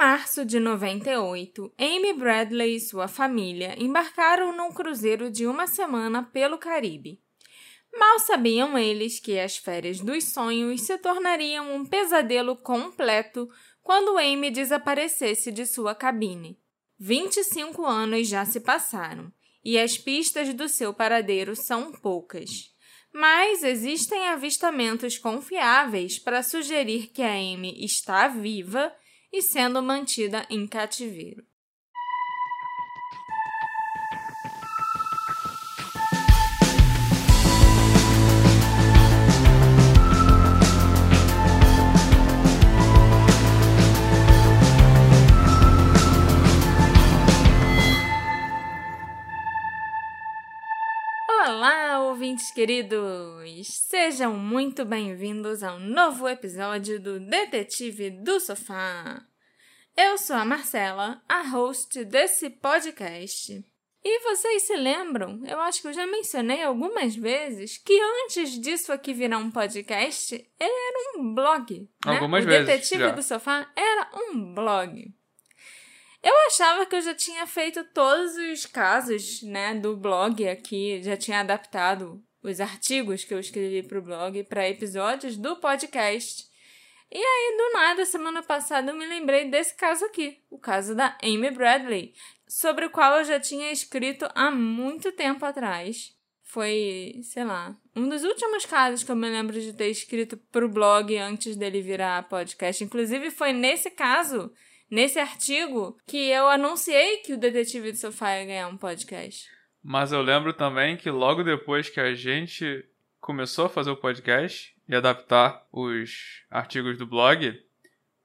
março de 98, Amy Bradley e sua família embarcaram num cruzeiro de uma semana pelo Caribe. Mal sabiam eles que as férias dos sonhos se tornariam um pesadelo completo quando Amy desaparecesse de sua cabine. 25 anos já se passaram e as pistas do seu paradeiro são poucas. Mas existem avistamentos confiáveis para sugerir que a Amy está viva e sendo mantida em cativeiro. Olá, ouvintes queridos! Sejam muito bem-vindos a um novo episódio do Detetive do Sofá. Eu sou a Marcela, a host desse podcast. E vocês se lembram? Eu acho que eu já mencionei algumas vezes que antes disso aqui virar um podcast, ele era um blog. Né? Algumas o vezes. Detetive já. do Sofá era um blog. Eu achava que eu já tinha feito todos os casos, né, do blog aqui, já tinha adaptado os artigos que eu escrevi para o blog para episódios do podcast. E aí, do nada, semana passada eu me lembrei desse caso aqui, o caso da Amy Bradley, sobre o qual eu já tinha escrito há muito tempo atrás. Foi, sei lá, um dos últimos casos que eu me lembro de ter escrito para o blog antes dele virar podcast. Inclusive, foi nesse caso nesse artigo que eu anunciei que o Detetive do Sofá ia ganhar um podcast. Mas eu lembro também que logo depois que a gente começou a fazer o podcast e adaptar os artigos do blog,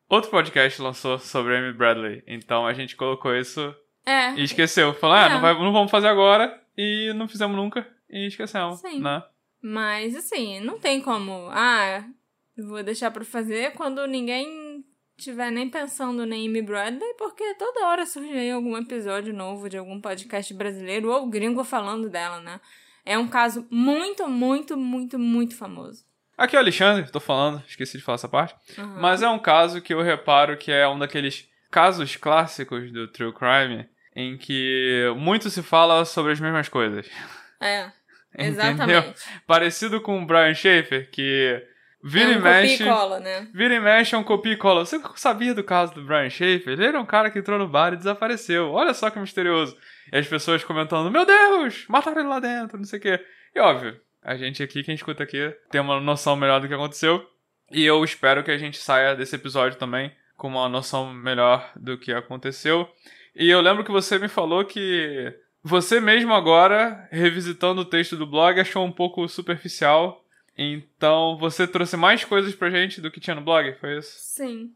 outro podcast lançou sobre Amy Bradley. Então a gente colocou isso É. e esqueceu. Falou, ah, É. não, vai- não vamos fazer agora. E não fizemos nunca. E esquecemos, Sim. né? Mas assim, não tem como. Ah, vou deixar pra fazer quando ninguém tiver nem pensando na Amy Bradley, porque toda hora surge aí algum episódio novo de algum podcast brasileiro ou gringo falando dela, né? É um caso muito, muito, muito, muito famoso. Aqui é o Alexandre, tô falando, esqueci de falar essa parte. Aham. Mas é um caso que eu reparo que é um daqueles casos clássicos do True Crime em que muito se fala sobre as mesmas coisas. É, Entendeu? exatamente. Parecido com o Brian Schaefer, que vira é um e mexe. copia e cola, né? Vira e mexe é um copia e cola. Você sabia do caso do Brian Schaefer? Ele era um cara que entrou no bar e desapareceu. Olha só que misterioso. E as pessoas comentando: Meu Deus, mataram ele lá dentro, não sei o quê. E óbvio, a gente aqui, quem escuta aqui, tem uma noção melhor do que aconteceu. E eu espero que a gente saia desse episódio também com uma noção melhor do que aconteceu. E eu lembro que você me falou que você mesmo agora, revisitando o texto do blog, achou um pouco superficial. Então você trouxe mais coisas pra gente do que tinha no blog, foi isso? Sim.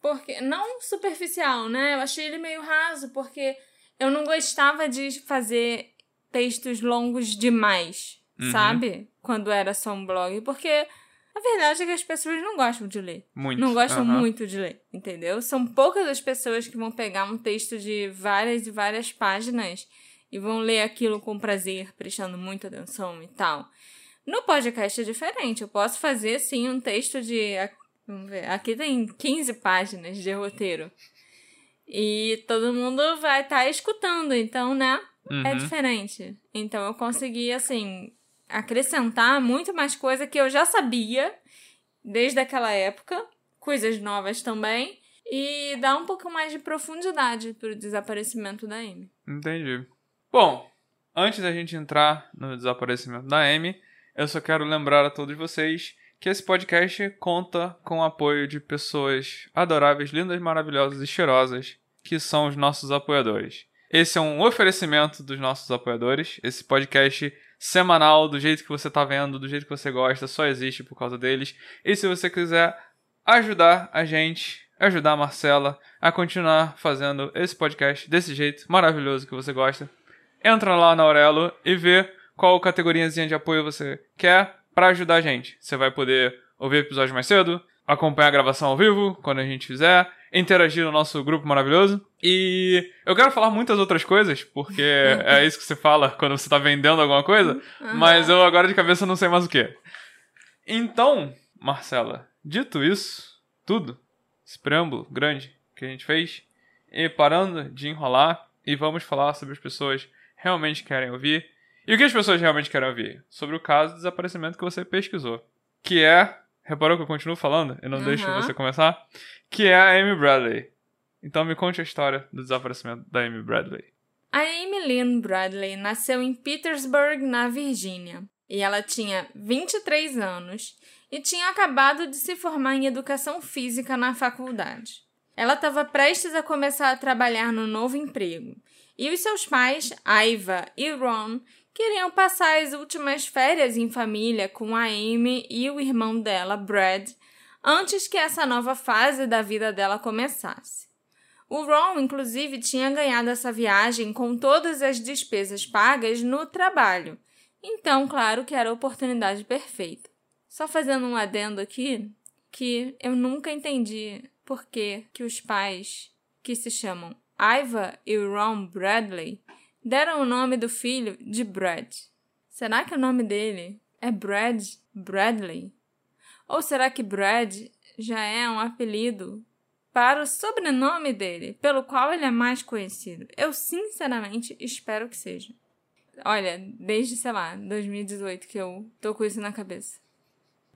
Porque, não superficial, né? Eu achei ele meio raso, porque eu não gostava de fazer textos longos demais, Uhum. sabe? Quando era só um blog. Porque a verdade é que as pessoas não gostam de ler. Muito. Não gostam Aham. muito de ler, entendeu? São poucas as pessoas que vão pegar um texto de várias e várias páginas e vão ler aquilo com prazer, prestando muita atenção e tal. No podcast é diferente. Eu posso fazer, sim, um texto de. Vamos ver. Aqui tem 15 páginas de roteiro. E todo mundo vai estar escutando, então, né? É Uhum. diferente. Então eu consegui, assim, acrescentar muito mais coisa que eu já sabia desde aquela época, coisas novas também, e dar um pouco mais de profundidade pro desaparecimento da Amy. Entendi. Bom, antes da gente entrar no desaparecimento da Amy, eu só quero lembrar a todos vocês que esse podcast conta com o apoio de pessoas adoráveis, lindas, maravilhosas e cheirosas, que são os nossos apoiadores. Esse é um oferecimento dos nossos apoiadores. Esse podcast semanal, do jeito que você tá vendo, do jeito que você gosta, só existe por causa deles. E se você quiser ajudar a gente, ajudar a Marcela a continuar fazendo esse podcast desse jeito maravilhoso que você gosta, entra lá na Aurelo e vê qual categoriazinha de apoio você quer para ajudar a gente. Você vai poder ouvir episódios mais cedo, acompanhar a gravação ao vivo quando a gente fizer, interagir no nosso grupo maravilhoso. E eu quero falar muitas outras coisas, porque é isso que você fala quando você tá vendendo alguma coisa, mas eu agora de cabeça não sei mais o que. Então, Marcela, dito isso, tudo, esse preâmbulo grande, que a gente fez e parando de enrolar e vamos falar sobre as pessoas realmente querem ouvir. E o que as pessoas realmente querem ouvir? Sobre o caso do desaparecimento que você pesquisou. Que é. Reparou que eu continuo falando e não uhum. deixo você começar? Que é a Amy Bradley. Então me conte a história do desaparecimento da Amy Bradley. A Amy Lynn Bradley nasceu em Petersburg, na Virgínia, e ela tinha 23 anos e tinha acabado de se formar em educação física na faculdade. Ela estava prestes a começar a trabalhar no novo emprego, e os seus pais, Aiva e Ron, queriam passar as últimas férias em família com a Amy e o irmão dela, Brad, antes que essa nova fase da vida dela começasse. O Ron, inclusive, tinha ganhado essa viagem com todas as despesas pagas no trabalho. Então, claro que era a oportunidade perfeita. Só fazendo um adendo aqui, que eu nunca entendi por que, que os pais, que se chamam Iva e Ron Bradley, deram o nome do filho de Brad. Será que o nome dele é Brad Bradley? Ou será que Brad já é um apelido para o sobrenome dele, pelo qual ele é mais conhecido. Eu sinceramente espero que seja. Olha, desde, sei lá, 2018 que eu tô com isso na cabeça.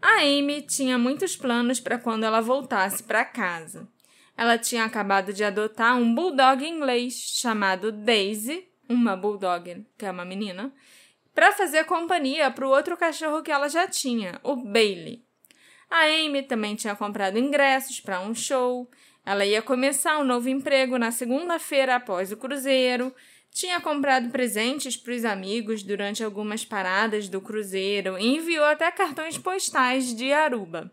A Amy tinha muitos planos para quando ela voltasse para casa. Ela tinha acabado de adotar um bulldog inglês chamado Daisy, uma bulldog, que é uma menina, para fazer companhia para o outro cachorro que ela já tinha, o Bailey. A Amy também tinha comprado ingressos para um show ela ia começar um novo emprego na segunda-feira após o cruzeiro, tinha comprado presentes para os amigos durante algumas paradas do cruzeiro e enviou até cartões postais de Aruba.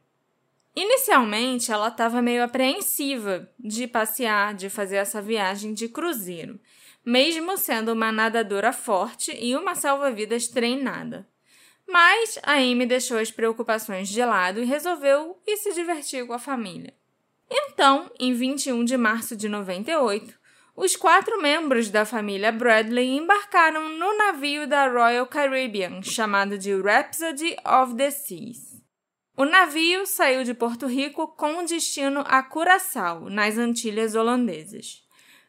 Inicialmente, ela estava meio apreensiva de passear, de fazer essa viagem de cruzeiro, mesmo sendo uma nadadora forte e uma salva-vidas treinada. Mas a Amy deixou as preocupações de lado e resolveu ir se divertir com a família. Então, em 21 de março de 98, os quatro membros da família Bradley embarcaram no navio da Royal Caribbean, chamado de Rhapsody of the Seas. O navio saiu de Porto Rico com destino a Curaçao, nas Antilhas Holandesas.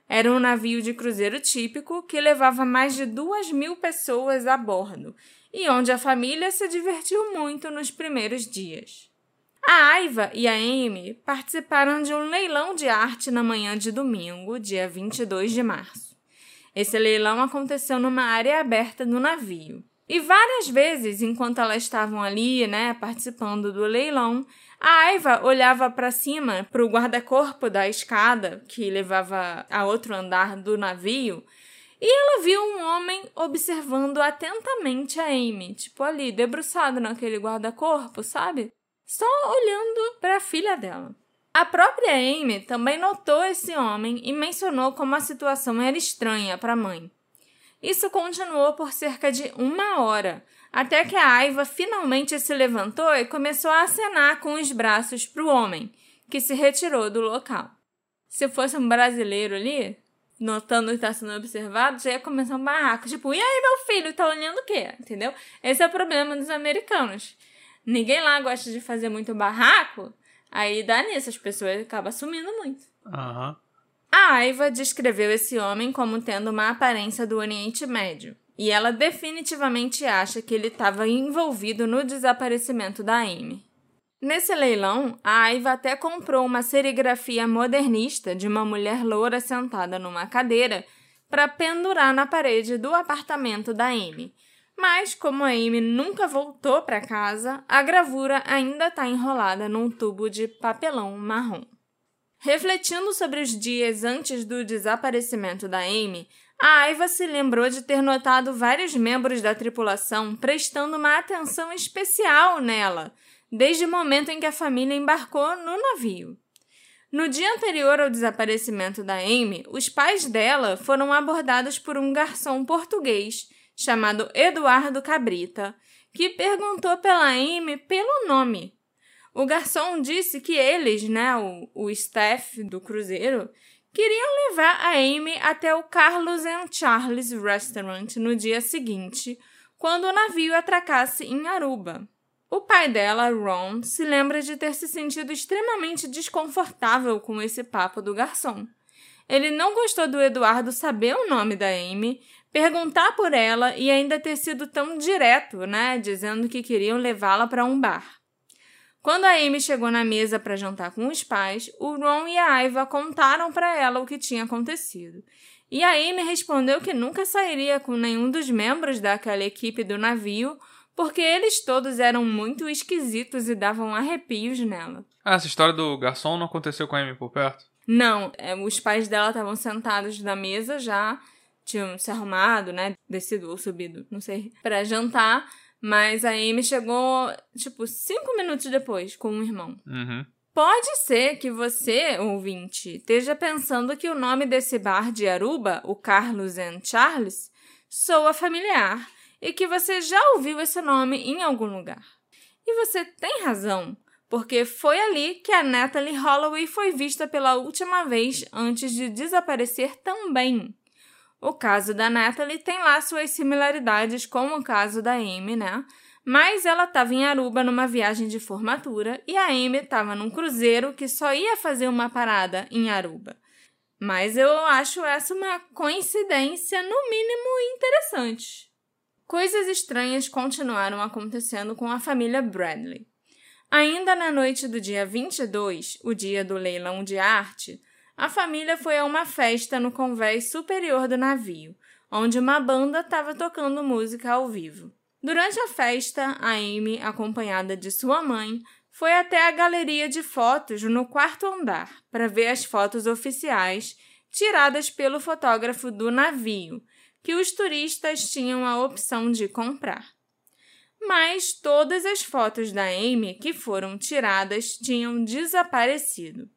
Era um navio de cruzeiro típico que levava mais de duas mil pessoas a bordo e onde a família se divertiu muito nos primeiros dias. A Aiva e a Amy participaram de um leilão de arte na manhã de domingo, dia 22 de março. Esse leilão aconteceu numa área aberta do navio. E várias vezes, enquanto elas estavam ali, né, participando do leilão, a Aiva olhava para cima, para o guarda-corpo da escada que levava a outro andar do navio, e ela viu um homem observando atentamente a Amy, tipo ali, debruçado naquele guarda-corpo, sabe? só olhando para a filha dela. A própria Amy também notou esse homem e mencionou como a situação era estranha para a mãe. Isso continuou por cerca de uma hora, até que a Aiva finalmente se levantou e começou a acenar com os braços para o homem, que se retirou do local. Se fosse um brasileiro ali, notando que está sendo observado, já ia começar um barraco. Tipo, e aí, meu filho, tá olhando o quê? Entendeu? Esse é o problema dos americanos ninguém lá gosta de fazer muito barraco, aí dá nisso, as pessoas acabam sumindo muito. Uhum. A Aiva descreveu esse homem como tendo uma aparência do Oriente Médio, e ela definitivamente acha que ele estava envolvido no desaparecimento da Amy. Nesse leilão, a Aiva até comprou uma serigrafia modernista de uma mulher loura sentada numa cadeira para pendurar na parede do apartamento da Amy, mas, como a Amy nunca voltou para casa, a gravura ainda está enrolada num tubo de papelão marrom. Refletindo sobre os dias antes do desaparecimento da Amy, a Aiva se lembrou de ter notado vários membros da tripulação prestando uma atenção especial nela, desde o momento em que a família embarcou no navio. No dia anterior ao desaparecimento da Amy, os pais dela foram abordados por um garçom português chamado Eduardo Cabrita, que perguntou pela Amy pelo nome. O garçom disse que eles, né, o, o staff do cruzeiro, queriam levar a Amy até o Carlos and Charles Restaurant no dia seguinte, quando o navio atracasse em Aruba. O pai dela, Ron, se lembra de ter se sentido extremamente desconfortável com esse papo do garçom. Ele não gostou do Eduardo saber o nome da Amy, perguntar por ela e ainda ter sido tão direto, né, dizendo que queriam levá-la para um bar. Quando a Amy chegou na mesa para jantar com os pais, o Ron e a Aiva contaram para ela o que tinha acontecido. E a Amy respondeu que nunca sairia com nenhum dos membros daquela equipe do navio, porque eles todos eram muito esquisitos e davam arrepios nela. Ah, essa história do garçom não aconteceu com a Amy por perto? Não, é, os pais dela estavam sentados na mesa já, tinham se arrumado, né, descido ou subido, não sei, para jantar. Mas a Amy chegou, tipo, cinco minutos depois com o irmão. Uhum. Pode ser que você, ouvinte, esteja pensando que o nome desse bar de Aruba, o Carlos and Charles, soa familiar e que você já ouviu esse nome em algum lugar. E você tem razão, porque foi ali que a Natalie Holloway foi vista pela última vez antes de desaparecer também. O caso da Natalie tem lá suas similaridades com o caso da Amy, né? Mas ela estava em Aruba numa viagem de formatura e a Amy estava num cruzeiro que só ia fazer uma parada em Aruba. Mas eu acho essa uma coincidência, no mínimo, interessante. Coisas estranhas continuaram acontecendo com a família Bradley. Ainda na noite do dia 22, o dia do leilão de arte, a família foi a uma festa no convés superior do navio, onde uma banda estava tocando música ao vivo. Durante a festa, a Amy, acompanhada de sua mãe, foi até a galeria de fotos no quarto andar para ver as fotos oficiais tiradas pelo fotógrafo do navio, que os turistas tinham a opção de comprar. Mas todas as fotos da Amy que foram tiradas tinham desaparecido.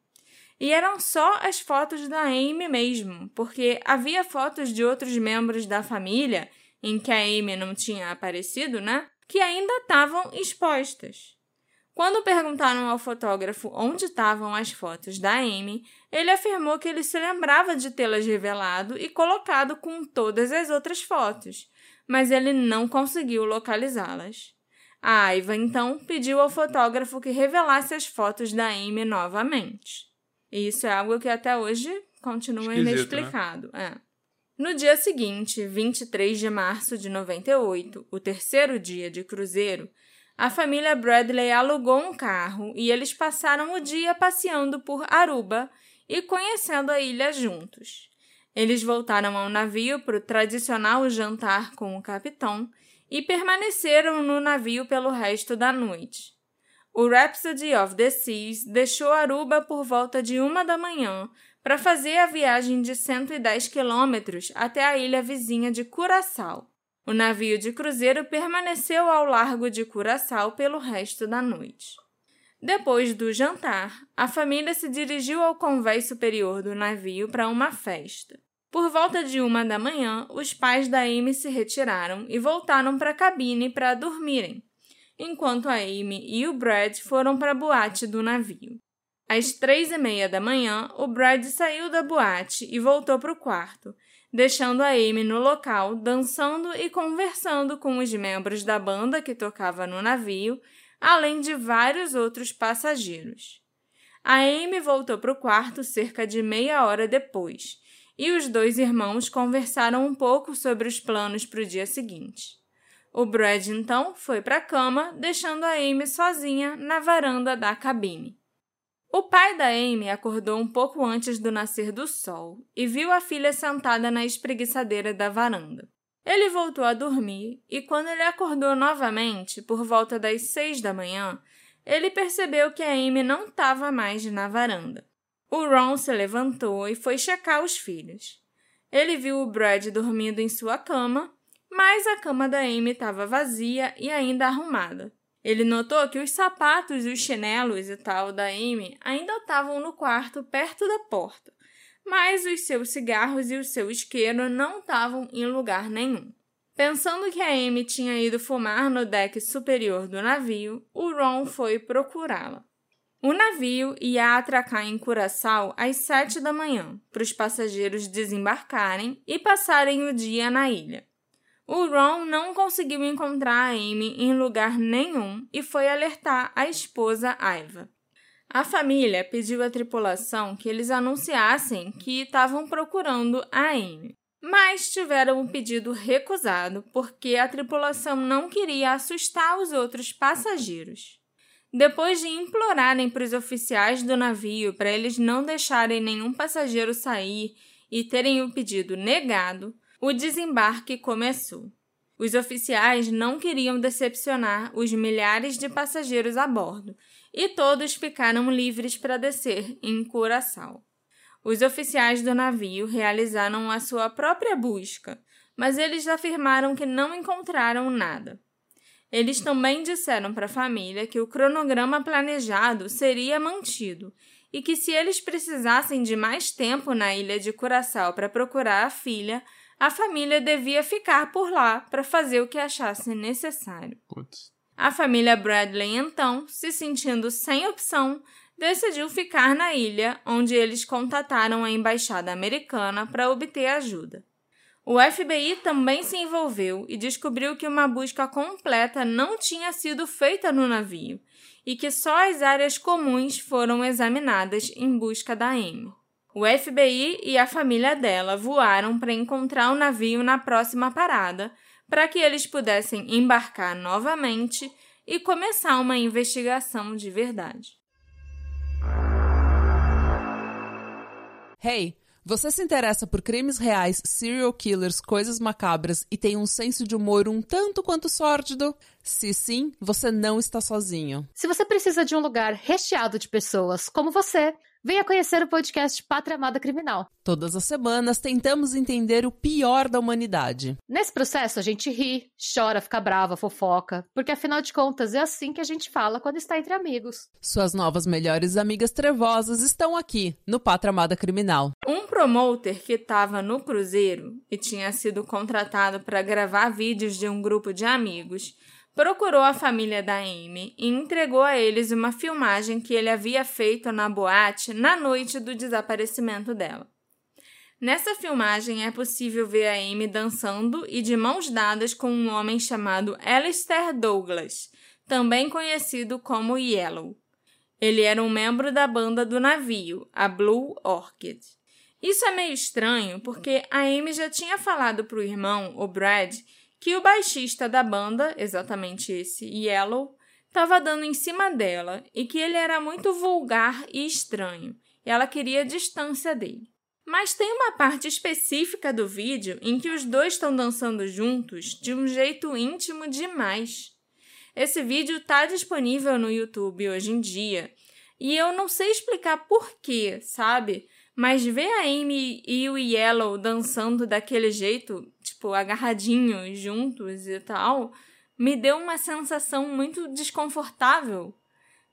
E eram só as fotos da Amy mesmo, porque havia fotos de outros membros da família, em que a Amy não tinha aparecido, né? Que ainda estavam expostas. Quando perguntaram ao fotógrafo onde estavam as fotos da Amy, ele afirmou que ele se lembrava de tê-las revelado e colocado com todas as outras fotos, mas ele não conseguiu localizá-las. A Aiva então pediu ao fotógrafo que revelasse as fotos da Amy novamente. E isso é algo que até hoje continua Esquisito, inexplicado. Né? É. No dia seguinte, 23 de março de 98, o terceiro dia de cruzeiro, a família Bradley alugou um carro e eles passaram o dia passeando por Aruba e conhecendo a ilha juntos. Eles voltaram ao navio para o tradicional jantar com o capitão e permaneceram no navio pelo resto da noite. O Rhapsody of the Seas deixou Aruba por volta de uma da manhã para fazer a viagem de 110 quilômetros até a ilha vizinha de Curaçao. O navio de cruzeiro permaneceu ao largo de Curaçao pelo resto da noite. Depois do jantar, a família se dirigiu ao convés superior do navio para uma festa. Por volta de uma da manhã, os pais da Amy se retiraram e voltaram para a cabine para dormirem, enquanto a Amy e o Brad foram para a boate do navio. Às três e meia da manhã, o Brad saiu da boate e voltou para o quarto, deixando a Amy no local, dançando e conversando com os membros da banda que tocava no navio, além de vários outros passageiros. A Amy voltou para o quarto cerca de meia hora depois, e os dois irmãos conversaram um pouco sobre os planos para o dia seguinte. O Brad então foi para a cama, deixando a Amy sozinha na varanda da cabine. O pai da Amy acordou um pouco antes do nascer do sol e viu a filha sentada na espreguiçadeira da varanda. Ele voltou a dormir e, quando ele acordou novamente, por volta das seis da manhã, ele percebeu que a Amy não estava mais na varanda. O Ron se levantou e foi checar os filhos. Ele viu o Brad dormindo em sua cama mas a cama da Amy estava vazia e ainda arrumada. Ele notou que os sapatos e os chinelos e tal da Amy ainda estavam no quarto perto da porta, mas os seus cigarros e o seu isqueiro não estavam em lugar nenhum. Pensando que a Amy tinha ido fumar no deck superior do navio, o Ron foi procurá-la. O navio ia atracar em Curaçao às sete da manhã, para os passageiros desembarcarem e passarem o dia na ilha. O Ron não conseguiu encontrar a Amy em lugar nenhum e foi alertar a esposa Aiva. A família pediu à tripulação que eles anunciassem que estavam procurando a Amy, mas tiveram o pedido recusado porque a tripulação não queria assustar os outros passageiros. Depois de implorarem para os oficiais do navio para eles não deixarem nenhum passageiro sair e terem o pedido negado, o desembarque começou. Os oficiais não queriam decepcionar os milhares de passageiros a bordo e todos ficaram livres para descer em Curaçao. Os oficiais do navio realizaram a sua própria busca, mas eles afirmaram que não encontraram nada. Eles também disseram para a família que o cronograma planejado seria mantido e que se eles precisassem de mais tempo na ilha de Curaçao para procurar a filha, a família devia ficar por lá para fazer o que achasse necessário. Putz. A família Bradley, então, se sentindo sem opção, decidiu ficar na ilha, onde eles contataram a embaixada americana para obter ajuda. O FBI também se envolveu e descobriu que uma busca completa não tinha sido feita no navio e que só as áreas comuns foram examinadas em busca da Amy. O FBI e a família dela voaram para encontrar o navio na próxima parada, para que eles pudessem embarcar novamente e começar uma investigação de verdade. Hey, você se interessa por crimes reais, serial killers, coisas macabras e tem um senso de humor um tanto quanto sórdido? Se sim, você não está sozinho. Se você precisa de um lugar recheado de pessoas como você, Venha conhecer o podcast Pátria Amada Criminal. Todas as semanas tentamos entender o pior da humanidade. Nesse processo a gente ri, chora, fica brava, fofoca, porque afinal de contas é assim que a gente fala quando está entre amigos. Suas novas melhores amigas trevosas estão aqui no Pátria Amada Criminal. Um promoter que estava no cruzeiro e tinha sido contratado para gravar vídeos de um grupo de amigos procurou a família da Amy e entregou a eles uma filmagem que ele havia feito na boate na noite do desaparecimento dela. Nessa filmagem é possível ver a Amy dançando e de mãos dadas com um homem chamado Alistair Douglas, também conhecido como Yellow. Ele era um membro da banda do navio, a Blue Orchid. Isso é meio estranho porque a Amy já tinha falado para o irmão, o Brad, que o baixista da banda, exatamente esse Yellow, estava dando em cima dela e que ele era muito vulgar e estranho, e ela queria distância dele. Mas tem uma parte específica do vídeo em que os dois estão dançando juntos de um jeito íntimo demais. Esse vídeo está disponível no YouTube hoje em dia e eu não sei explicar porquê, sabe? Mas ver a Amy e o Yellow dançando daquele jeito, tipo, agarradinhos juntos e tal, me deu uma sensação muito desconfortável.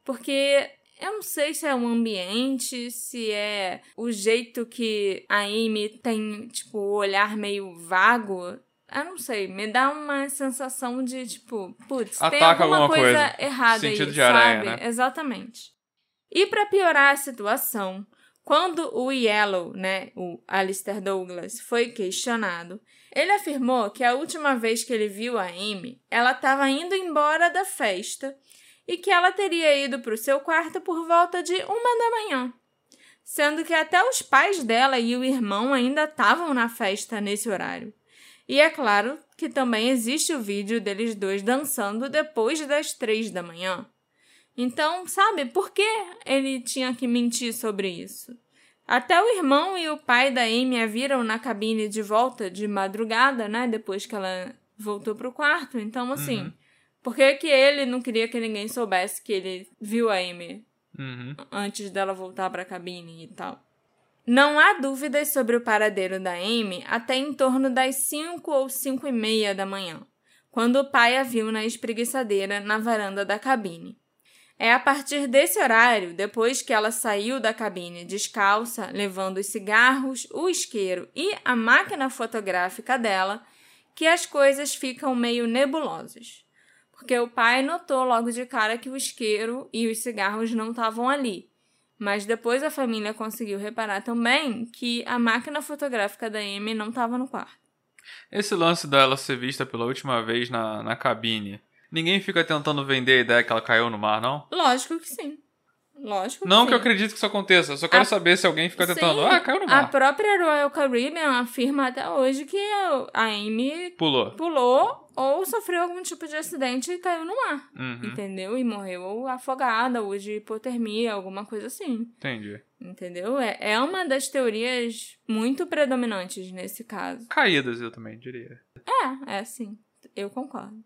Porque eu não sei se é o ambiente, se é o jeito que a Amy tem, tipo, o olhar meio vago. Eu não sei, me dá uma sensação de, tipo, putz, tem alguma, alguma coisa, coisa errada Sentido aí, de aranha, sabe? Né? Exatamente. E para piorar a situação, quando o Yellow, né, o Alistair Douglas, foi questionado, ele afirmou que a última vez que ele viu a Amy, ela estava indo embora da festa e que ela teria ido para o seu quarto por volta de uma da manhã, sendo que até os pais dela e o irmão ainda estavam na festa nesse horário. E é claro que também existe o vídeo deles dois dançando depois das três da manhã. Então, sabe, por que ele tinha que mentir sobre isso? Até o irmão e o pai da Amy a viram na cabine de volta de madrugada, né? Depois que ela voltou pro quarto. Então, assim, uhum. por que, que ele não queria que ninguém soubesse que ele viu a Amy uhum. antes dela voltar pra cabine e tal? Não há dúvidas sobre o paradeiro da Amy até em torno das 5 ou 5 e meia da manhã, quando o pai a viu na espreguiçadeira na varanda da cabine. É a partir desse horário, depois que ela saiu da cabine descalça, levando os cigarros, o isqueiro e a máquina fotográfica dela, que as coisas ficam meio nebulosas. Porque o pai notou logo de cara que o isqueiro e os cigarros não estavam ali. Mas depois a família conseguiu reparar também que a máquina fotográfica da Amy não estava no quarto. Esse lance dela ser vista pela última vez na, na cabine, ninguém fica tentando vender a ideia que ela caiu no mar, não? Lógico que sim. Lógico Não que que eu sim. acredite que isso aconteça, eu só quero A- saber se alguém fica tentando. Sim, Ah, caiu no A mar. própria Royal Caribbean afirma até hoje que a Amy Pulou. pulou ou sofreu algum tipo de acidente e caiu no mar. Uhum, Entendeu? E morreu afogada ou de hipotermia, alguma coisa assim. entendi. Entendeu? É, é uma das teorias muito predominantes nesse caso. Caídas, eu também diria. É, é sim. Eu concordo.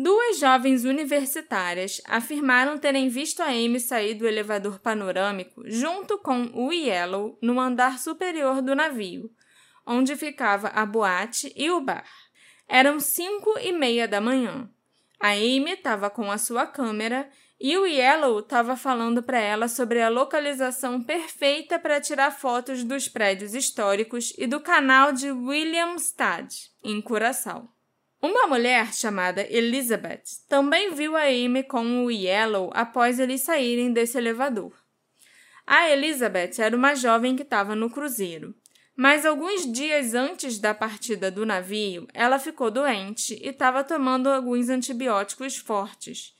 Duas jovens universitárias afirmaram terem visto a Amy sair do elevador panorâmico junto com o Yellow no andar superior do navio, onde ficava a boate e o bar. Eram cinco e meia da manhã. A Amy estava com a sua câmera e o Yellow estava falando para ela sobre a localização perfeita para tirar fotos dos prédios históricos e do canal de Williamstad, em Curaçao. Uma mulher chamada Elizabeth também viu a Amy com o Yellow após eles saírem desse elevador. A Elizabeth era uma jovem que estava no cruzeiro, mas alguns dias antes da partida do navio, ela ficou doente e estava tomando alguns antibióticos fortes.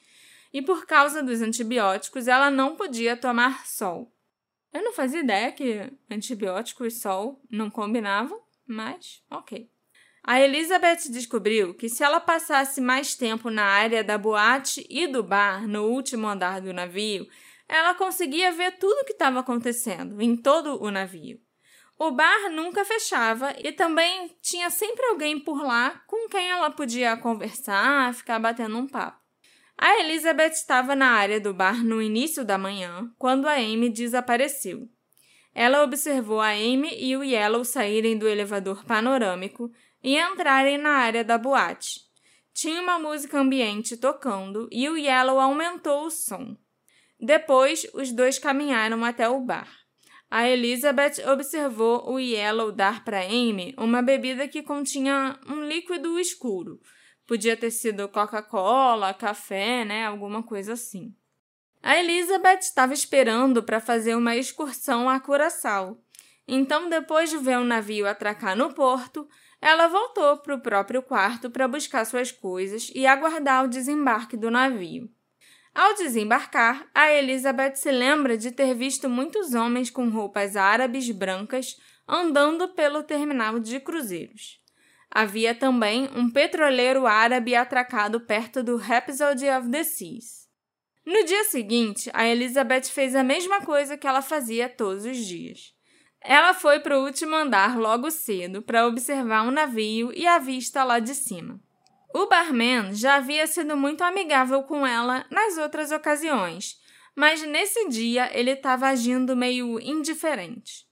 E por causa dos antibióticos, ela não podia tomar sol. Eu não fazia ideia que antibiótico e sol não combinavam, mas ok. A Elizabeth descobriu que se ela passasse mais tempo na área da boate e do bar no último andar do navio, ela conseguia ver tudo o que estava acontecendo em todo o navio. O bar nunca fechava e também tinha sempre alguém por lá com quem ela podia conversar, ficar batendo um papo. A Elizabeth estava na área do bar no início da manhã, quando a Amy desapareceu. Ela observou a Amy e o Yellow saírem do elevador panorâmico e entrarem na área da boate. Tinha uma música ambiente tocando e o Yellow aumentou o som. Depois, os dois caminharam até o bar. A Elizabeth observou o Yellow dar para Amy uma bebida que continha um líquido escuro. Podia ter sido Coca-Cola, café, né? Alguma coisa assim. A Elizabeth estava esperando para fazer uma excursão a Curaçao. Então, depois de ver o navio atracar no porto, ela voltou para o próprio quarto para buscar suas coisas e aguardar o desembarque do navio. Ao desembarcar, a Elizabeth se lembra de ter visto muitos homens com roupas árabes brancas andando pelo terminal de cruzeiros. Havia também um petroleiro árabe atracado perto do Rhapsody of the Seas. No dia seguinte, a Elizabeth fez a mesma coisa que ela fazia todos os dias. Ela foi para o último andar logo cedo para observar o navio e a vista lá de cima. O barman já havia sido muito amigável com ela nas outras ocasiões, mas nesse dia ele estava agindo meio indiferente.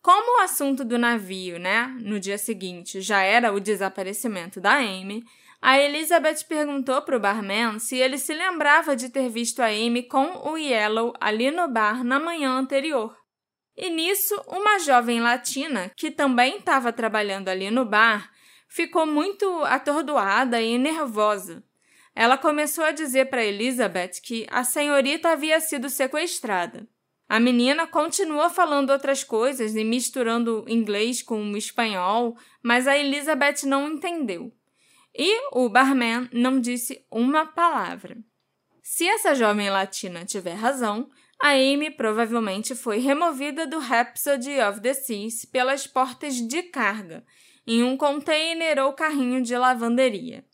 Como o assunto do navio, né, no dia seguinte já era o desaparecimento da Amy, a Elizabeth perguntou para o barman se ele se lembrava de ter visto a Amy com o Yellow ali no bar na manhã anterior. E nisso, uma jovem latina, que também estava trabalhando ali no bar, ficou muito atordoada e nervosa. Ela começou a dizer para Elizabeth que a senhorita havia sido sequestrada. A menina continuou falando outras coisas e misturando inglês com espanhol, mas a Elizabeth não entendeu. E o barman não disse uma palavra. Se essa jovem latina tiver razão, a Amy provavelmente foi removida do Rhapsody of the Seas pelas portas de carga, em um container ou carrinho de lavanderia.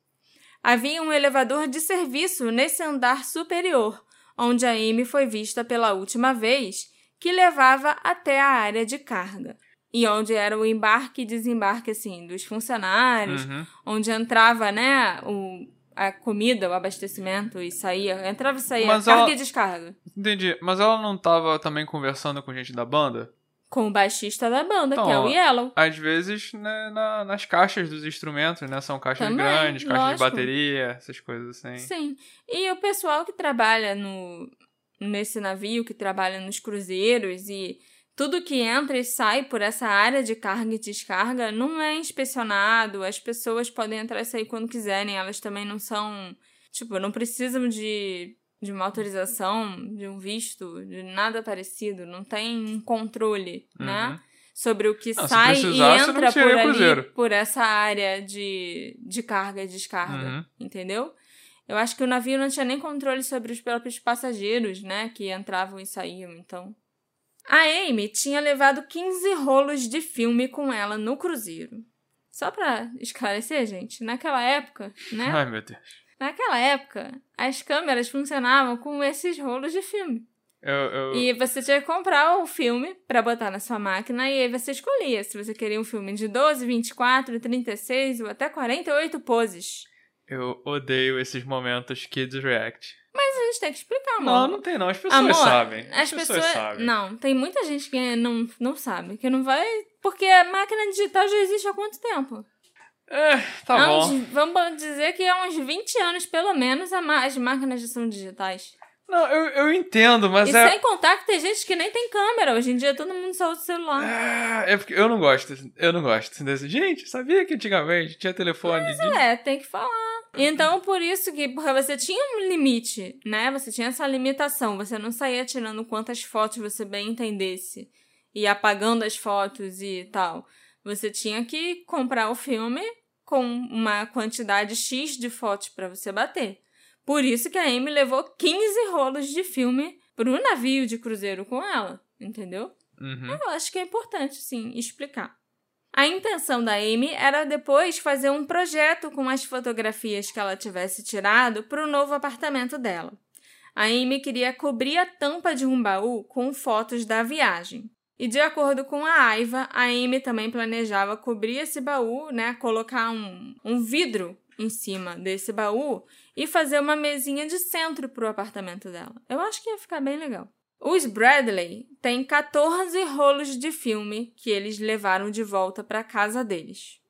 Havia um elevador de serviço nesse andar superior, onde a Amy foi vista pela última vez, que levava até a área de carga. E onde era o embarque e desembarque, assim, dos funcionários, Uhum. onde entrava, né, o, a comida, o abastecimento e saía. Entrava e saía, Mas carga ela- e descarga. Entendi. Mas ela não tava também conversando com gente da banda? Com o baixista da banda, Então, que é o Yellow. Às vezes, né, na- nas caixas dos instrumentos, né? São caixas Também, grandes, caixas lógico. de bateria, essas coisas assim. Sim. E o pessoal que trabalha no nesse navio, que trabalha nos cruzeiros e tudo que entra e sai por essa área de carga e descarga não é inspecionado. As pessoas podem entrar e sair quando quiserem. Elas também não são. Tipo, não precisam de, de uma autorização, de um visto, de nada parecido. Não tem um controle, né? Uhum. sobre o que Não, sai e entra por ali, cruzeiro. por essa área de, de carga e descarga, Uhum. entendeu? Eu acho que o navio não tinha nem controle sobre os próprios passageiros, né, que entravam e saíam, então. A Amy tinha levado 15 rolos de filme com ela no cruzeiro. Só pra esclarecer, gente, naquela época, né? Ai, meu Deus. Naquela época, as câmeras funcionavam com esses rolos de filme. Eu, eu... E você tinha que comprar o filme pra botar na sua máquina e aí você escolhia se você queria um filme de 12, 24, 36 ou até 48 poses. eu odeio esses momentos Kids React. Mas a gente tem que explicar, amor. Não, não tem não. As pessoas Amor, sabem. As pessoas. sabem. Não, tem muita gente que não, não sabe, que não vai. Porque a máquina digital já existe há quanto tempo? É, tá Há bom. uns- vamos dizer que há uns 20 anos, pelo menos, as máquinas já são digitais. Não, eu, eu entendo, mas e é... sem contar que tem gente que nem tem câmera. Hoje em dia todo mundo só usa o celular. Ah, É porque eu não gosto. Eu não gosto desse. Gente, sabia que antigamente tinha telefone de... É, tem que falar. Então, por isso que porque você tinha um limite, né? Você tinha essa limitação. Você não saía tirando quantas fotos você bem entendesse. E apagando as fotos e tal. Você tinha que comprar o filme com uma quantidade X de fotos para você bater. Por isso que a Amy levou 15 rolos de filme pro navio de cruzeiro com ela, entendeu? Uhum. Eu acho que é importante, sim, explicar. A intenção da Amy era depois fazer um projeto com as fotografias que ela tivesse tirado para o novo apartamento dela. A Amy queria cobrir a tampa de um baú com fotos da viagem. E de acordo com a Aiva, a Amy também planejava cobrir esse baú, né, colocar um, um vidro em cima desse baú e fazer uma mesinha de centro para o apartamento dela. Eu acho que ia ficar bem legal. Os Bradley têm 14 rolos de filme que eles levaram de volta para casa deles.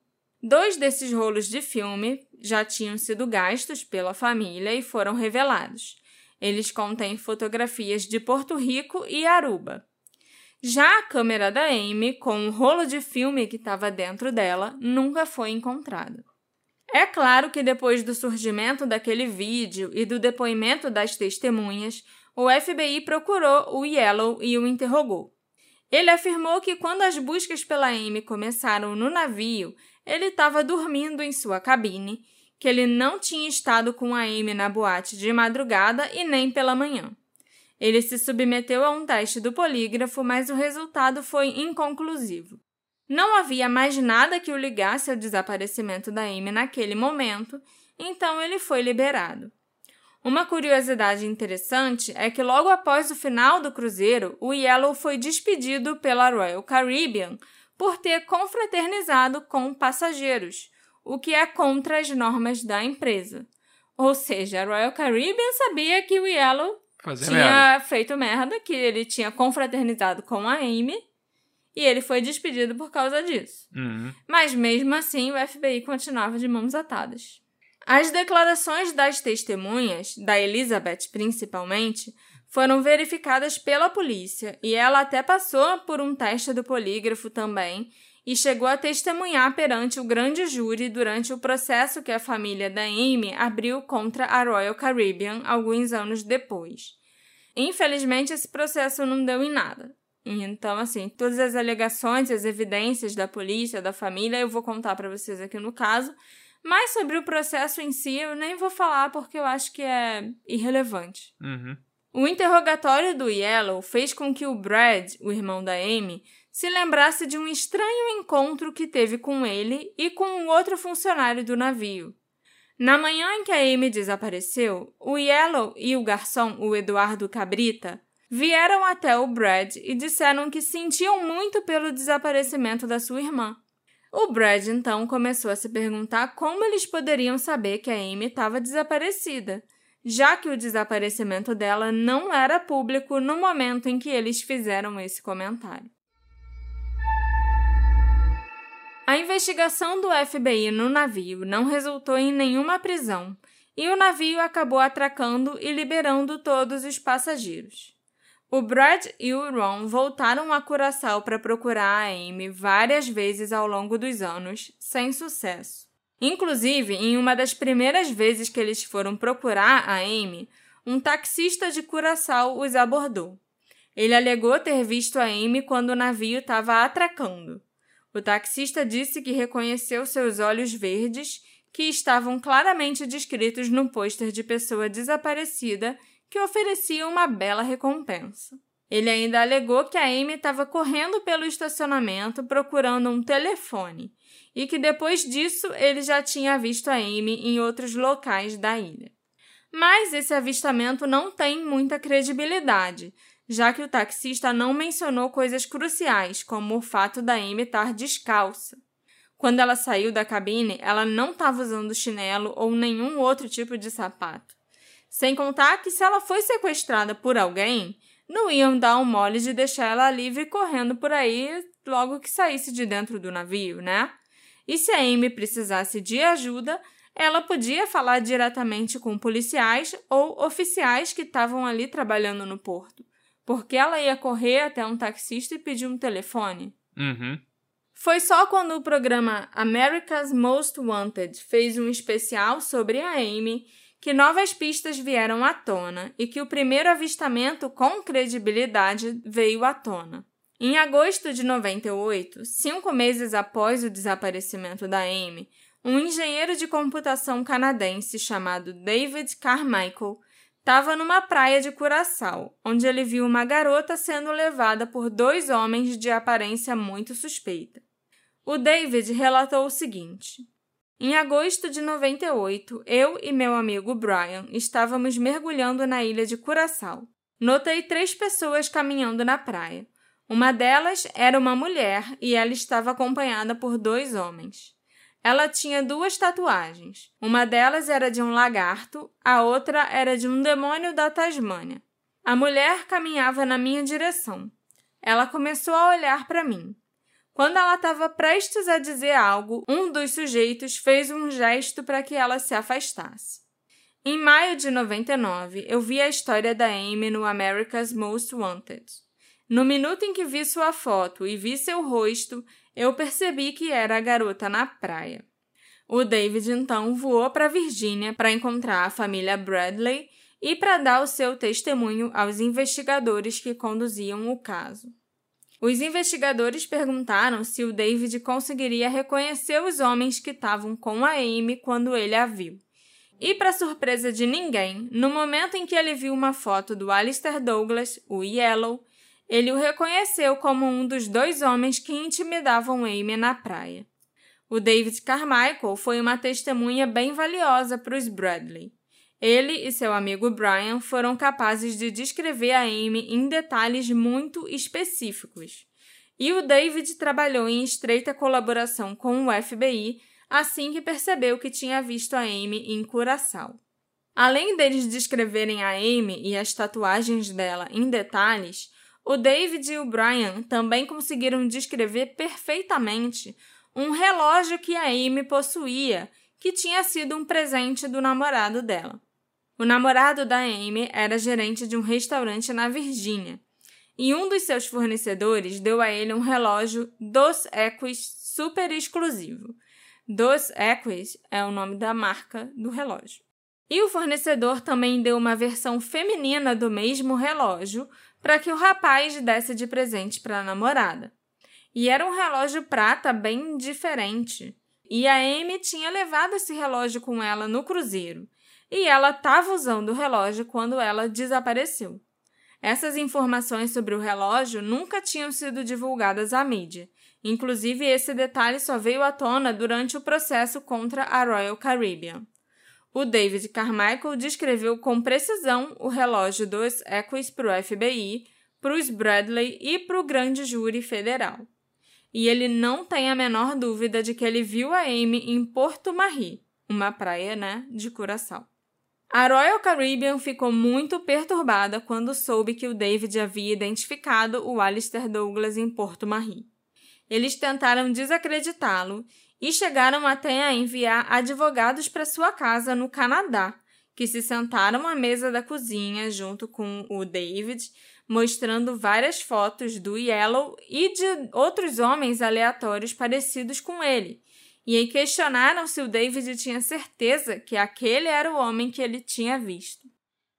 Dois desses rolos de filme já tinham sido gastos pela família e foram revelados. Eles contêm fotografias de Porto Rico e Aruba. Já a câmera da Amy, com o rolo de filme que estava dentro dela, nunca foi encontrada. É claro que depois do surgimento daquele vídeo e do depoimento das testemunhas, o FBI procurou o Yellow e o interrogou. Ele afirmou que quando as buscas pela Amy começaram no navio, ele estava dormindo em sua cabine, que ele não tinha estado com a Amy na boate de madrugada e nem pela manhã. Ele se submeteu a um teste do polígrafo, mas o resultado foi inconclusivo. Não havia mais nada que o ligasse ao desaparecimento da Amy naquele momento, então ele foi liberado. Uma curiosidade interessante é que logo após o final do cruzeiro, o Yellow foi despedido pela Royal Caribbean por ter confraternizado com passageiros, o que é contra as normas da empresa. Ou seja, a Royal Caribbean sabia que o Yellow Fazer tinha merda. feito merda, que ele tinha confraternizado com a Amy e ele foi despedido por causa disso. Uhum. Mas mesmo assim, o FBI continuava de mãos atadas. As declarações das testemunhas, da Elizabeth principalmente, foram verificadas pela polícia e ela até passou por um teste do polígrafo também e chegou a testemunhar perante o grande júri durante o processo que a família da Amy abriu contra a Royal Caribbean alguns anos depois. Infelizmente, esse processo não deu em nada. Então, assim, todas as alegações, as evidências da polícia, da família, eu vou contar para vocês aqui no caso. Mas sobre o processo em si, eu nem vou falar porque eu acho que é irrelevante. Uhum. O interrogatório do Yellow fez com que o Brad, o irmão da Amy, se lembrasse de um estranho encontro que teve com ele e com um outro funcionário do navio. Na manhã em que a Amy desapareceu, o Yellow e o garçom, o Eduardo Cabrita, vieram até o Brad e disseram que sentiam muito pelo desaparecimento da sua irmã. O Brad então começou a se perguntar como eles poderiam saber que a Amy estava desaparecida, já que o desaparecimento dela não era público no momento em que eles fizeram esse comentário. A investigação do FBI no navio não resultou em nenhuma prisão e o navio acabou atracando e liberando todos os passageiros. O Brad e o Ron voltaram a Curaçao para procurar a Amy várias vezes ao longo dos anos, sem sucesso. Inclusive, em uma das primeiras vezes que eles foram procurar a Amy, um taxista de Curaçao os abordou. Ele alegou ter visto a Amy quando o navio estava atracando. O taxista disse que reconheceu seus olhos verdes, que estavam claramente descritos no pôster de pessoa desaparecida, que oferecia uma bela recompensa. Ele ainda alegou que a Amy estava correndo pelo estacionamento procurando um telefone e que depois disso ele já tinha visto a Amy em outros locais da ilha. Mas esse avistamento não tem muita credibilidade, já que o taxista não mencionou coisas cruciais, como o fato da Amy estar descalça. Quando ela saiu da cabine, ela não estava usando chinelo ou nenhum outro tipo de sapato. Sem contar que se ela foi sequestrada por alguém, não iam dar um mole de deixar ela livre correndo por aí logo que saísse de dentro do navio, né? E se a Amy precisasse de ajuda, ela podia falar diretamente com policiais ou oficiais que estavam ali trabalhando no porto porque ela ia correr até um taxista e pedir um telefone. Uhum. Foi só quando o programa America's Most Wanted fez um especial sobre a Amy que novas pistas vieram à tona e que o primeiro avistamento com credibilidade veio à tona. Em agosto de 98, cinco meses após o desaparecimento da Amy, um engenheiro de computação canadense chamado David Carmichael Estava numa praia de Curaçao, onde ele viu uma garota sendo levada por dois homens de aparência muito suspeita. O David relatou o seguinte: Em agosto de 98, eu e meu amigo Brian estávamos mergulhando na ilha de Curaçao. Notei três pessoas caminhando na praia. Uma delas era uma mulher e ela estava acompanhada por dois homens. Ela tinha duas tatuagens. Uma delas era de um lagarto, a outra era de um demônio da Tasmânia. A mulher caminhava na minha direção. Ela começou a olhar para mim. Quando ela estava prestes a dizer algo, um dos sujeitos fez um gesto para que ela se afastasse. Em maio de 99, eu vi a história da Amy no America's Most Wanted. No minuto em que vi sua foto e vi seu rosto, eu percebi que era a garota na praia. O David então voou para Virgínia para encontrar a família Bradley e para dar o seu testemunho aos investigadores que conduziam o caso. Os investigadores perguntaram se o David conseguiria reconhecer os homens que estavam com a Amy quando ele a viu. E, para surpresa de ninguém, no momento em que ele viu uma foto do Alistair Douglas, o Yellow, ele o reconheceu como um dos dois homens que intimidavam Amy na praia. O David Carmichael foi uma testemunha bem valiosa para os Bradley. Ele e seu amigo Brian foram capazes de descrever a Amy em detalhes muito específicos. E o David trabalhou em estreita colaboração com o FBI assim que percebeu que tinha visto a Amy em Curaçao. Além deles descreverem a Amy e as tatuagens dela em detalhes, o David e o Brian também conseguiram descrever perfeitamente um relógio que a Amy possuía, que tinha sido um presente do namorado dela. O namorado da Amy era gerente de um restaurante na Virgínia, e um dos seus fornecedores deu a ele um relógio Dos Equis super exclusivo. Dos Equis é o nome da marca do relógio. E o fornecedor também deu uma versão feminina do mesmo relógio para que o rapaz desse de presente para a namorada. E era um relógio prata bem diferente. E a Amy tinha levado esse relógio com ela no cruzeiro. E ela estava usando o relógio quando ela desapareceu. Essas informações sobre o relógio nunca tinham sido divulgadas à mídia. Inclusive, esse detalhe só veio à tona durante o processo contra a Royal Caribbean. O David Carmichael descreveu com precisão o relógio dos Equis para o FBI, para os Bradley e para o grande júri federal. E ele não tem a menor dúvida de que ele viu a Amy em Porto Marri, uma praia, né, de Curaçao. A Royal Caribbean ficou muito perturbada quando soube que o David havia identificado o Alistair Douglas em Porto Marri. Eles tentaram desacreditá-lo e chegaram até a enviar advogados para sua casa no Canadá, que se sentaram à mesa da cozinha junto com o David, mostrando várias fotos do Yellow e de outros homens aleatórios parecidos com ele. E questionaram se o David tinha certeza que aquele era o homem que ele tinha visto.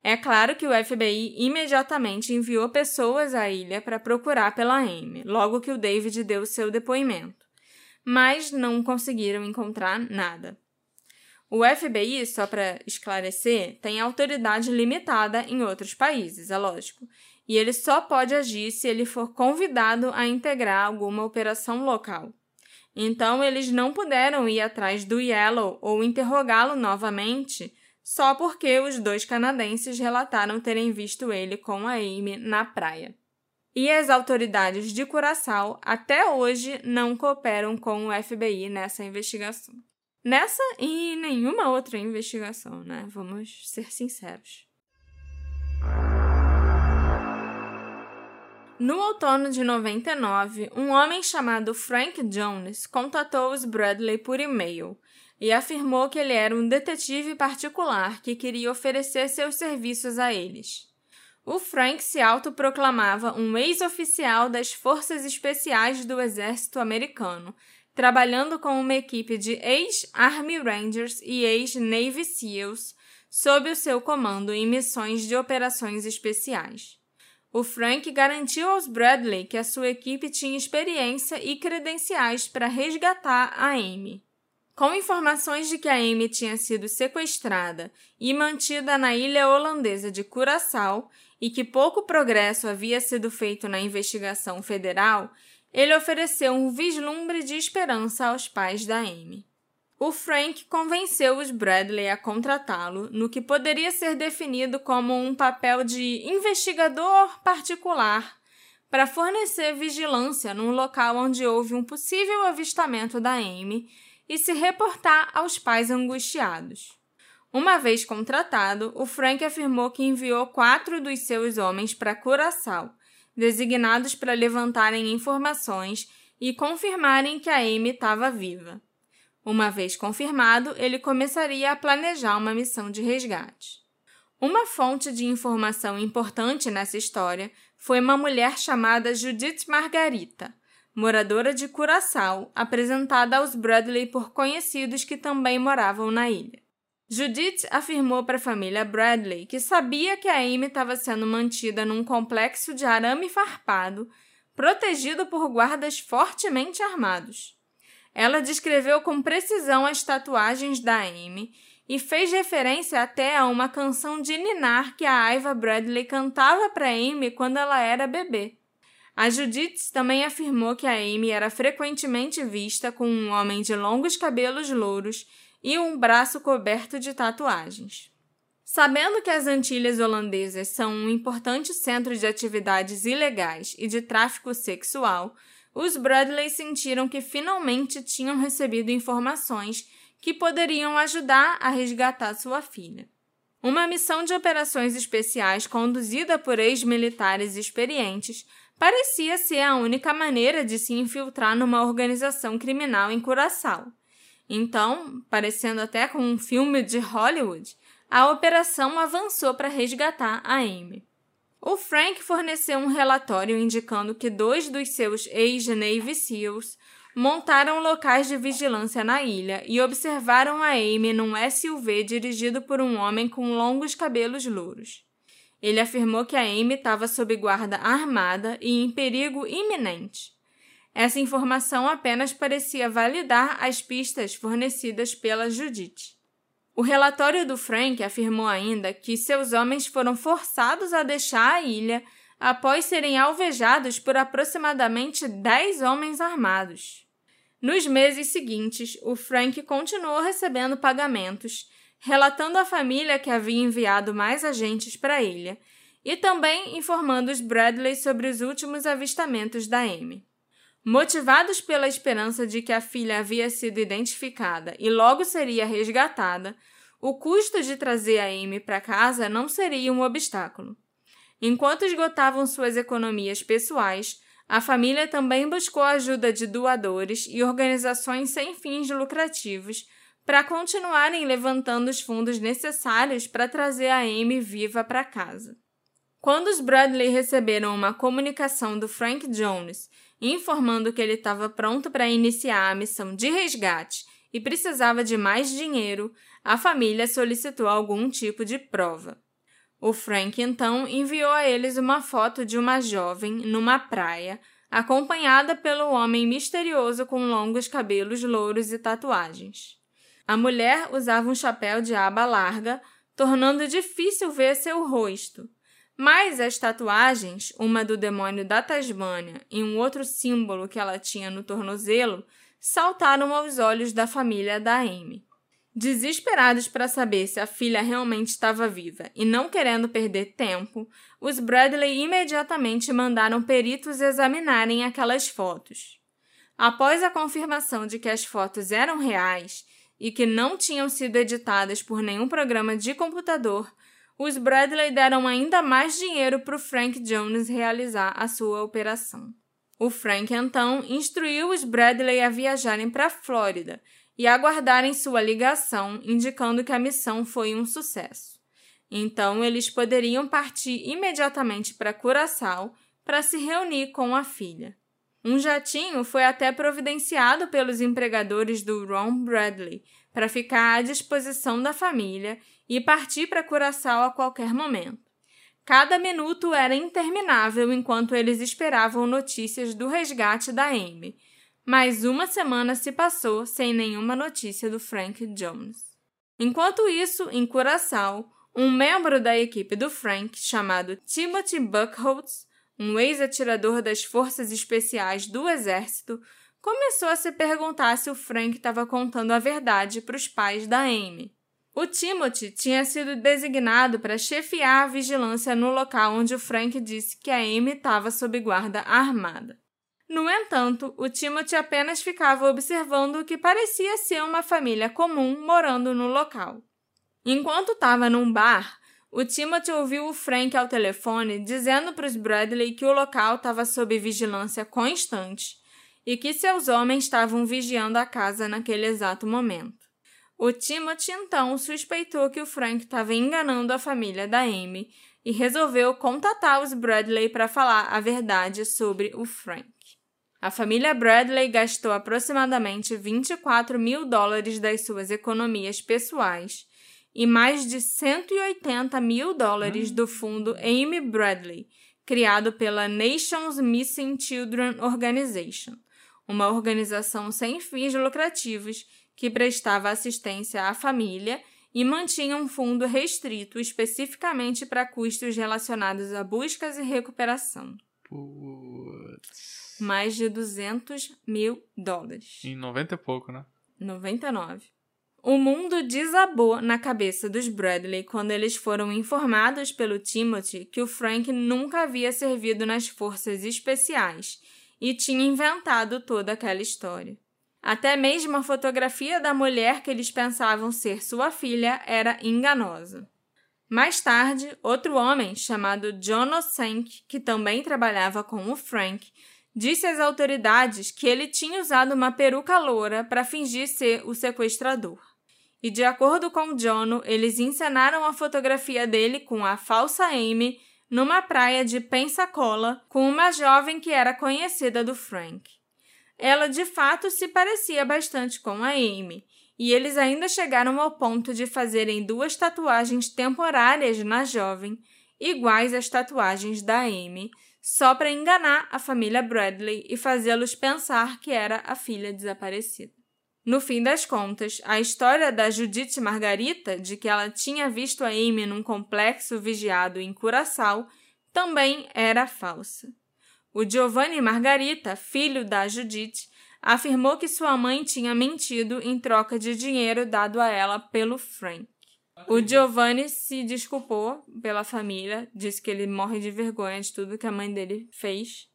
É claro que o FBI imediatamente enviou pessoas à ilha para procurar pela Amy, logo que o David deu seu depoimento, mas não conseguiram encontrar nada. O FBI, só para esclarecer, tem autoridade limitada em outros países, é lógico, e ele só pode agir se ele for convidado a integrar alguma operação local. Então, eles não puderam ir atrás do Yellow ou interrogá-lo novamente só porque os dois canadenses relataram terem visto ele com a Amy na praia. E as autoridades de Curaçao até hoje não cooperam com o FBI nessa investigação. Nessa e nenhuma outra investigação, né? Vamos ser sinceros. No outono de 99, um homem chamado Frank Jones contatou os Bradley por e-mail e afirmou que ele era um detetive particular que queria oferecer seus serviços a eles. O Frank se autoproclamava um ex-oficial das Forças Especiais do Exército Americano, trabalhando com uma equipe de ex-Army Rangers e ex-Navy SEALs sob o seu comando em missões de operações especiais. O Frank garantiu aos Bradley que a sua equipe tinha experiência e credenciais para resgatar a Amy. Com informações de que a Amy tinha sido sequestrada e mantida na ilha holandesa de Curaçao e que pouco progresso havia sido feito na investigação federal, ele ofereceu um vislumbre de esperança aos pais da Amy. O Frank convenceu os Bradley a contratá-lo no que poderia ser definido como um papel de investigador particular para fornecer vigilância num local onde houve um possível avistamento da Amy e se reportar aos pais angustiados. Uma vez contratado, o Frank afirmou que enviou quatro dos seus homens para Curaçao, designados para levantarem informações e confirmarem que a Amy estava viva. Uma vez confirmado, ele começaria a planejar uma missão de resgate. Uma fonte de informação importante nessa história foi uma mulher chamada Judith Margarita, moradora de Curaçao, apresentada aos Bradley por conhecidos que também moravam na ilha. Judith afirmou para a família Bradley que sabia que a Amy estava sendo mantida num complexo de arame farpado, protegido por guardas fortemente armados. Ela descreveu com precisão as tatuagens da Amy e fez referência até a uma canção de Ninar que a Aiva Bradley cantava para Amy quando ela era bebê. A Judith também afirmou que a Amy era frequentemente vista com um homem de longos cabelos louros e um braço coberto de tatuagens. Sabendo que as Antilhas Holandesas são um importante centro de atividades ilegais e de tráfico sexual, os Bradley sentiram que finalmente tinham recebido informações que poderiam ajudar a resgatar sua filha. Uma missão de operações especiais conduzida por ex-militares experientes parecia ser a única maneira de se infiltrar numa organização criminal em Curaçao. Então, parecendo até com um filme de Hollywood, a operação avançou para resgatar a Amy. O Frank forneceu um relatório indicando que dois dos seus ex-Navy SEALs montaram locais de vigilância na ilha e observaram a Amy num SUV dirigido por um homem com longos cabelos louros. Ele afirmou que a Amy estava sob guarda armada e em perigo iminente. Essa informação apenas parecia validar as pistas fornecidas pela Judith. O relatório do Frank afirmou ainda que seus homens foram forçados a deixar a ilha após serem alvejados por aproximadamente 10 homens armados. Nos meses seguintes, o Frank continuou recebendo pagamentos relatando à família que havia enviado mais agentes para a ilha e também informando os Bradley sobre os últimos avistamentos da Amy. Motivados pela esperança de que a filha havia sido identificada e logo seria resgatada, o custo de trazer a Amy para casa não seria um obstáculo. Enquanto esgotavam suas economias pessoais, a família também buscou a ajuda de doadores e organizações sem fins lucrativos para continuarem levantando os fundos necessários para trazer a Amy viva para casa. Quando os Bradley receberam uma comunicação do Frank Jones informando que ele estava pronto para iniciar a missão de resgate e precisava de mais dinheiro, a família solicitou algum tipo de prova. O Frank então enviou a eles uma foto de uma jovem numa praia, acompanhada pelo homem misterioso com longos cabelos louros e tatuagens. A mulher usava um chapéu de aba larga, tornando difícil ver seu rosto. Mas as tatuagens, uma do demônio da Tasmânia e um outro símbolo que ela tinha no tornozelo, saltaram aos olhos da família da Amy. Desesperados para saber se a filha realmente estava viva e não querendo perder tempo, os Bradley imediatamente mandaram peritos examinarem aquelas fotos. Após a confirmação de que as fotos eram reais e que não tinham sido editadas por nenhum programa de computador, os Bradley deram ainda mais dinheiro para o Frank Jones realizar a sua operação. O Frank então instruiu os Bradley a viajarem para a Flórida e aguardarem sua ligação, indicando que a missão foi um sucesso. Então eles poderiam partir imediatamente para Curaçao para se reunir com a filha. Um jatinho foi até providenciado pelos empregadores do Ron Bradley para ficar à disposição da família e partir para Curaçao a qualquer momento. Cada minuto era interminável enquanto eles esperavam notícias do resgate da Amy, mas uma semana se passou sem nenhuma notícia do Frank Jones. Enquanto isso, em Curaçao, um membro da equipe do Frank, chamado Timothy Buckholtz, um ex-atirador das forças especiais do Exército, começou a se perguntar se o Frank estava contando a verdade para os pais da Amy. O Timothy tinha sido designado para chefiar a vigilância no local onde o Frank disse que a Amy estava sob guarda armada. No entanto, o Timothy apenas ficava observando o que parecia ser uma família comum morando no local. Enquanto estava num bar, o Timothy ouviu o Frank ao telefone dizendo para os Bradley que o local estava sob vigilância constante e que seus homens estavam vigiando a casa naquele exato momento. O Timothy então suspeitou que o Frank estava enganando a família da Amy e resolveu contatar os Bradley para falar a verdade sobre o Frank. A família Bradley gastou aproximadamente 24 mil dólares das suas economias pessoais e mais de 180 mil dólares do fundo Amy Bradley, criado pela Nations Missing Children Organization, uma organização sem fins lucrativos que prestava assistência à família e mantinha um fundo restrito especificamente para custos relacionados a buscas e recuperação. Putz. Mais de 200 mil dólares. Em 90 e pouco, né? 99. O mundo desabou na cabeça dos Bradley quando eles foram informados pelo Timothy que o Frank nunca havia servido nas forças especiais e tinha inventado toda aquela história. Até mesmo a fotografia da mulher que eles pensavam ser sua filha era enganosa. Mais tarde, outro homem, chamado John Osenk, que também trabalhava com o Frank, disse às autoridades que ele tinha usado uma peruca loura para fingir ser o sequestrador. E de acordo com John, eles encenaram a fotografia dele com a falsa Amy numa praia de Pensacola com uma jovem que era conhecida do Frank. Ela de fato se parecia bastante com a Amy, e eles ainda chegaram ao ponto de fazerem duas tatuagens temporárias na jovem, iguais às tatuagens da Amy, só para enganar a família Bradley e fazê-los pensar que era a filha desaparecida. No fim das contas, a história da Judith Margarita, de que ela tinha visto a Amy num complexo vigiado em Curaçao, também era falsa. O Giovanni Margarita, filho da Judith, afirmou que sua mãe tinha mentido em troca de dinheiro dado a ela pelo Frank. O Giovanni se desculpou pela família, disse que ele morre de vergonha de tudo que a mãe dele fez,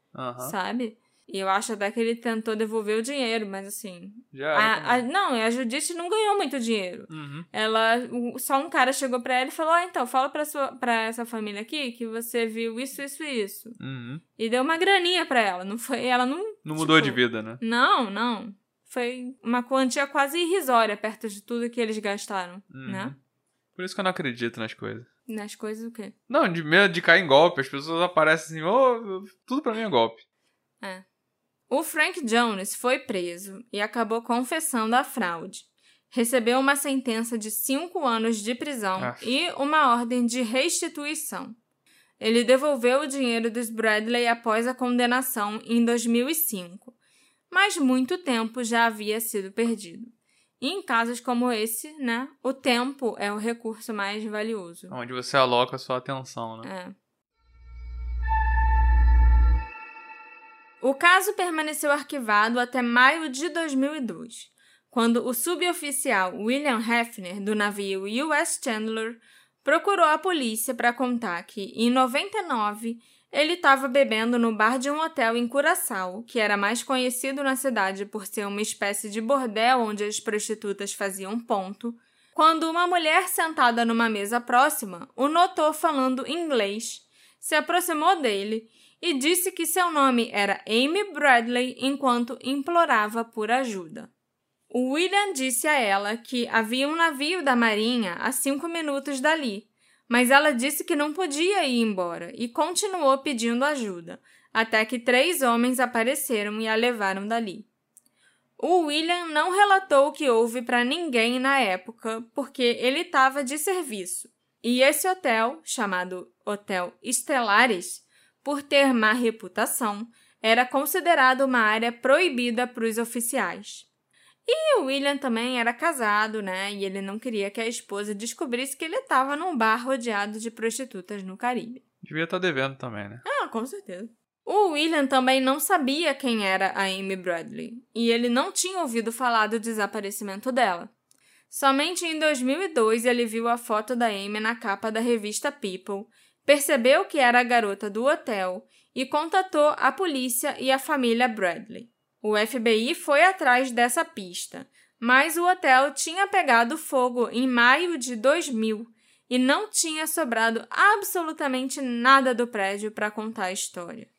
sabe? E eu acho até que ele tentou devolver o dinheiro, mas assim. Já A, a, não, a Judith não ganhou muito dinheiro. Uhum. Ela, só um cara chegou pra ela e falou: ah, então, fala pra, sua, pra essa família aqui que você viu isso, isso e isso. Uhum. E deu uma graninha pra ela. Não foi, ela não. Não mudou tipo, de vida, né? Não, não. Foi uma quantia quase irrisória perto de tudo que eles gastaram, Uhum. né? Por isso que eu não acredito nas coisas. Nas coisas o quê? Não, de medo de cair em golpe. As pessoas aparecem assim, ô, tudo pra mim é golpe. O Frank Jones foi preso e acabou confessando a fraude. recebeu uma sentença de cinco anos de prisão Ah. e uma ordem de restituição. Ele devolveu o dinheiro dos Bradley após a condenação em 2005, mas muito tempo já havia sido perdido. E em casos como esse, né, o tempo é o recurso mais valioso. Onde você aloca a sua atenção, né? É. O caso permaneceu arquivado até maio de 2002, quando o suboficial William Hefner, do navio US Chandler, procurou a polícia para contar que, em 99, ele estava bebendo no bar de um hotel em Curaçao, que era mais conhecido na cidade por ser uma espécie de bordel onde as prostitutas faziam ponto, quando uma mulher sentada numa mesa próxima o notou falando inglês, se aproximou dele e disse que seu nome era Amy Bradley enquanto implorava por ajuda. O William disse a ela que havia um navio da marinha a cinco minutos dali, mas ela disse que não podia ir embora e continuou pedindo ajuda, até que três homens apareceram e a levaram dali. O William não relatou o que houve para ninguém na época, porque ele estava de serviço. E esse hotel, chamado Hotel Estelares, por ter má reputação, era considerado uma área proibida para os oficiais. E o William também era casado, né? E ele não queria que a esposa descobrisse que ele estava num bar rodeado de prostitutas no Caribe. Devia estar devendo também, né? Ah, com certeza. O William também não sabia quem era a Amy Bradley, e ele não tinha ouvido falar do desaparecimento dela. Somente em 2002 ele viu a foto da Amy na capa da revista People, percebeu que era a garota do hotel e contatou a polícia e a família Bradley. O FBI foi atrás dessa pista, mas o hotel tinha pegado fogo em maio de 2000 e não tinha sobrado absolutamente nada do prédio para contar a história.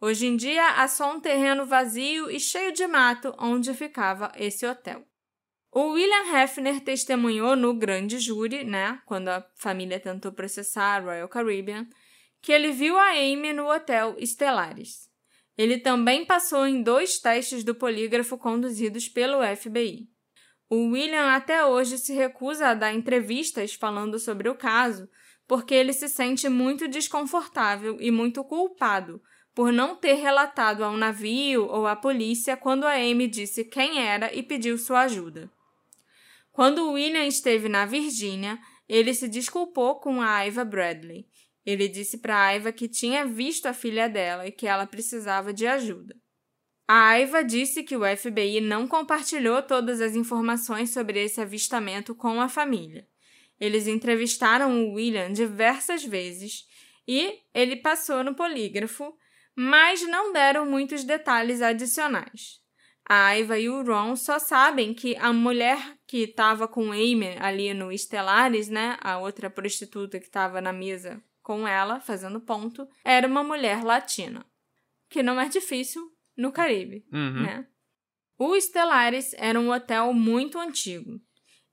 Hoje em dia há só um terreno vazio e cheio de mato onde ficava esse hotel. O William Hefner testemunhou no grande júri, né, quando a família tentou processar a Royal Caribbean, que ele viu a Amy no hotel Estelares. Ele também passou em dois testes do polígrafo conduzidos pelo FBI. O William até hoje se recusa a dar entrevistas falando sobre o caso, porque ele se sente muito desconfortável e muito culpado por não ter relatado ao navio ou à polícia quando a Amy disse quem era e pediu sua ajuda. Quando William esteve na Virgínia, ele se desculpou com a Aiva Bradley. Ele disse para Aiva que tinha visto a filha dela e que ela precisava de ajuda. A Aiva disse que o FBI não compartilhou todas as informações sobre esse avistamento com a família. Eles entrevistaram o William diversas vezes e ele passou no polígrafo, mas não deram muitos detalhes adicionais. A Aiva e o Ron só sabem que a mulher que estava com Amy ali no Estelares, né, a outra prostituta que estava na mesa com ela, fazendo ponto, era uma mulher latina. Que não é difícil no Caribe, Uhum. né? O Estelares era um hotel muito antigo.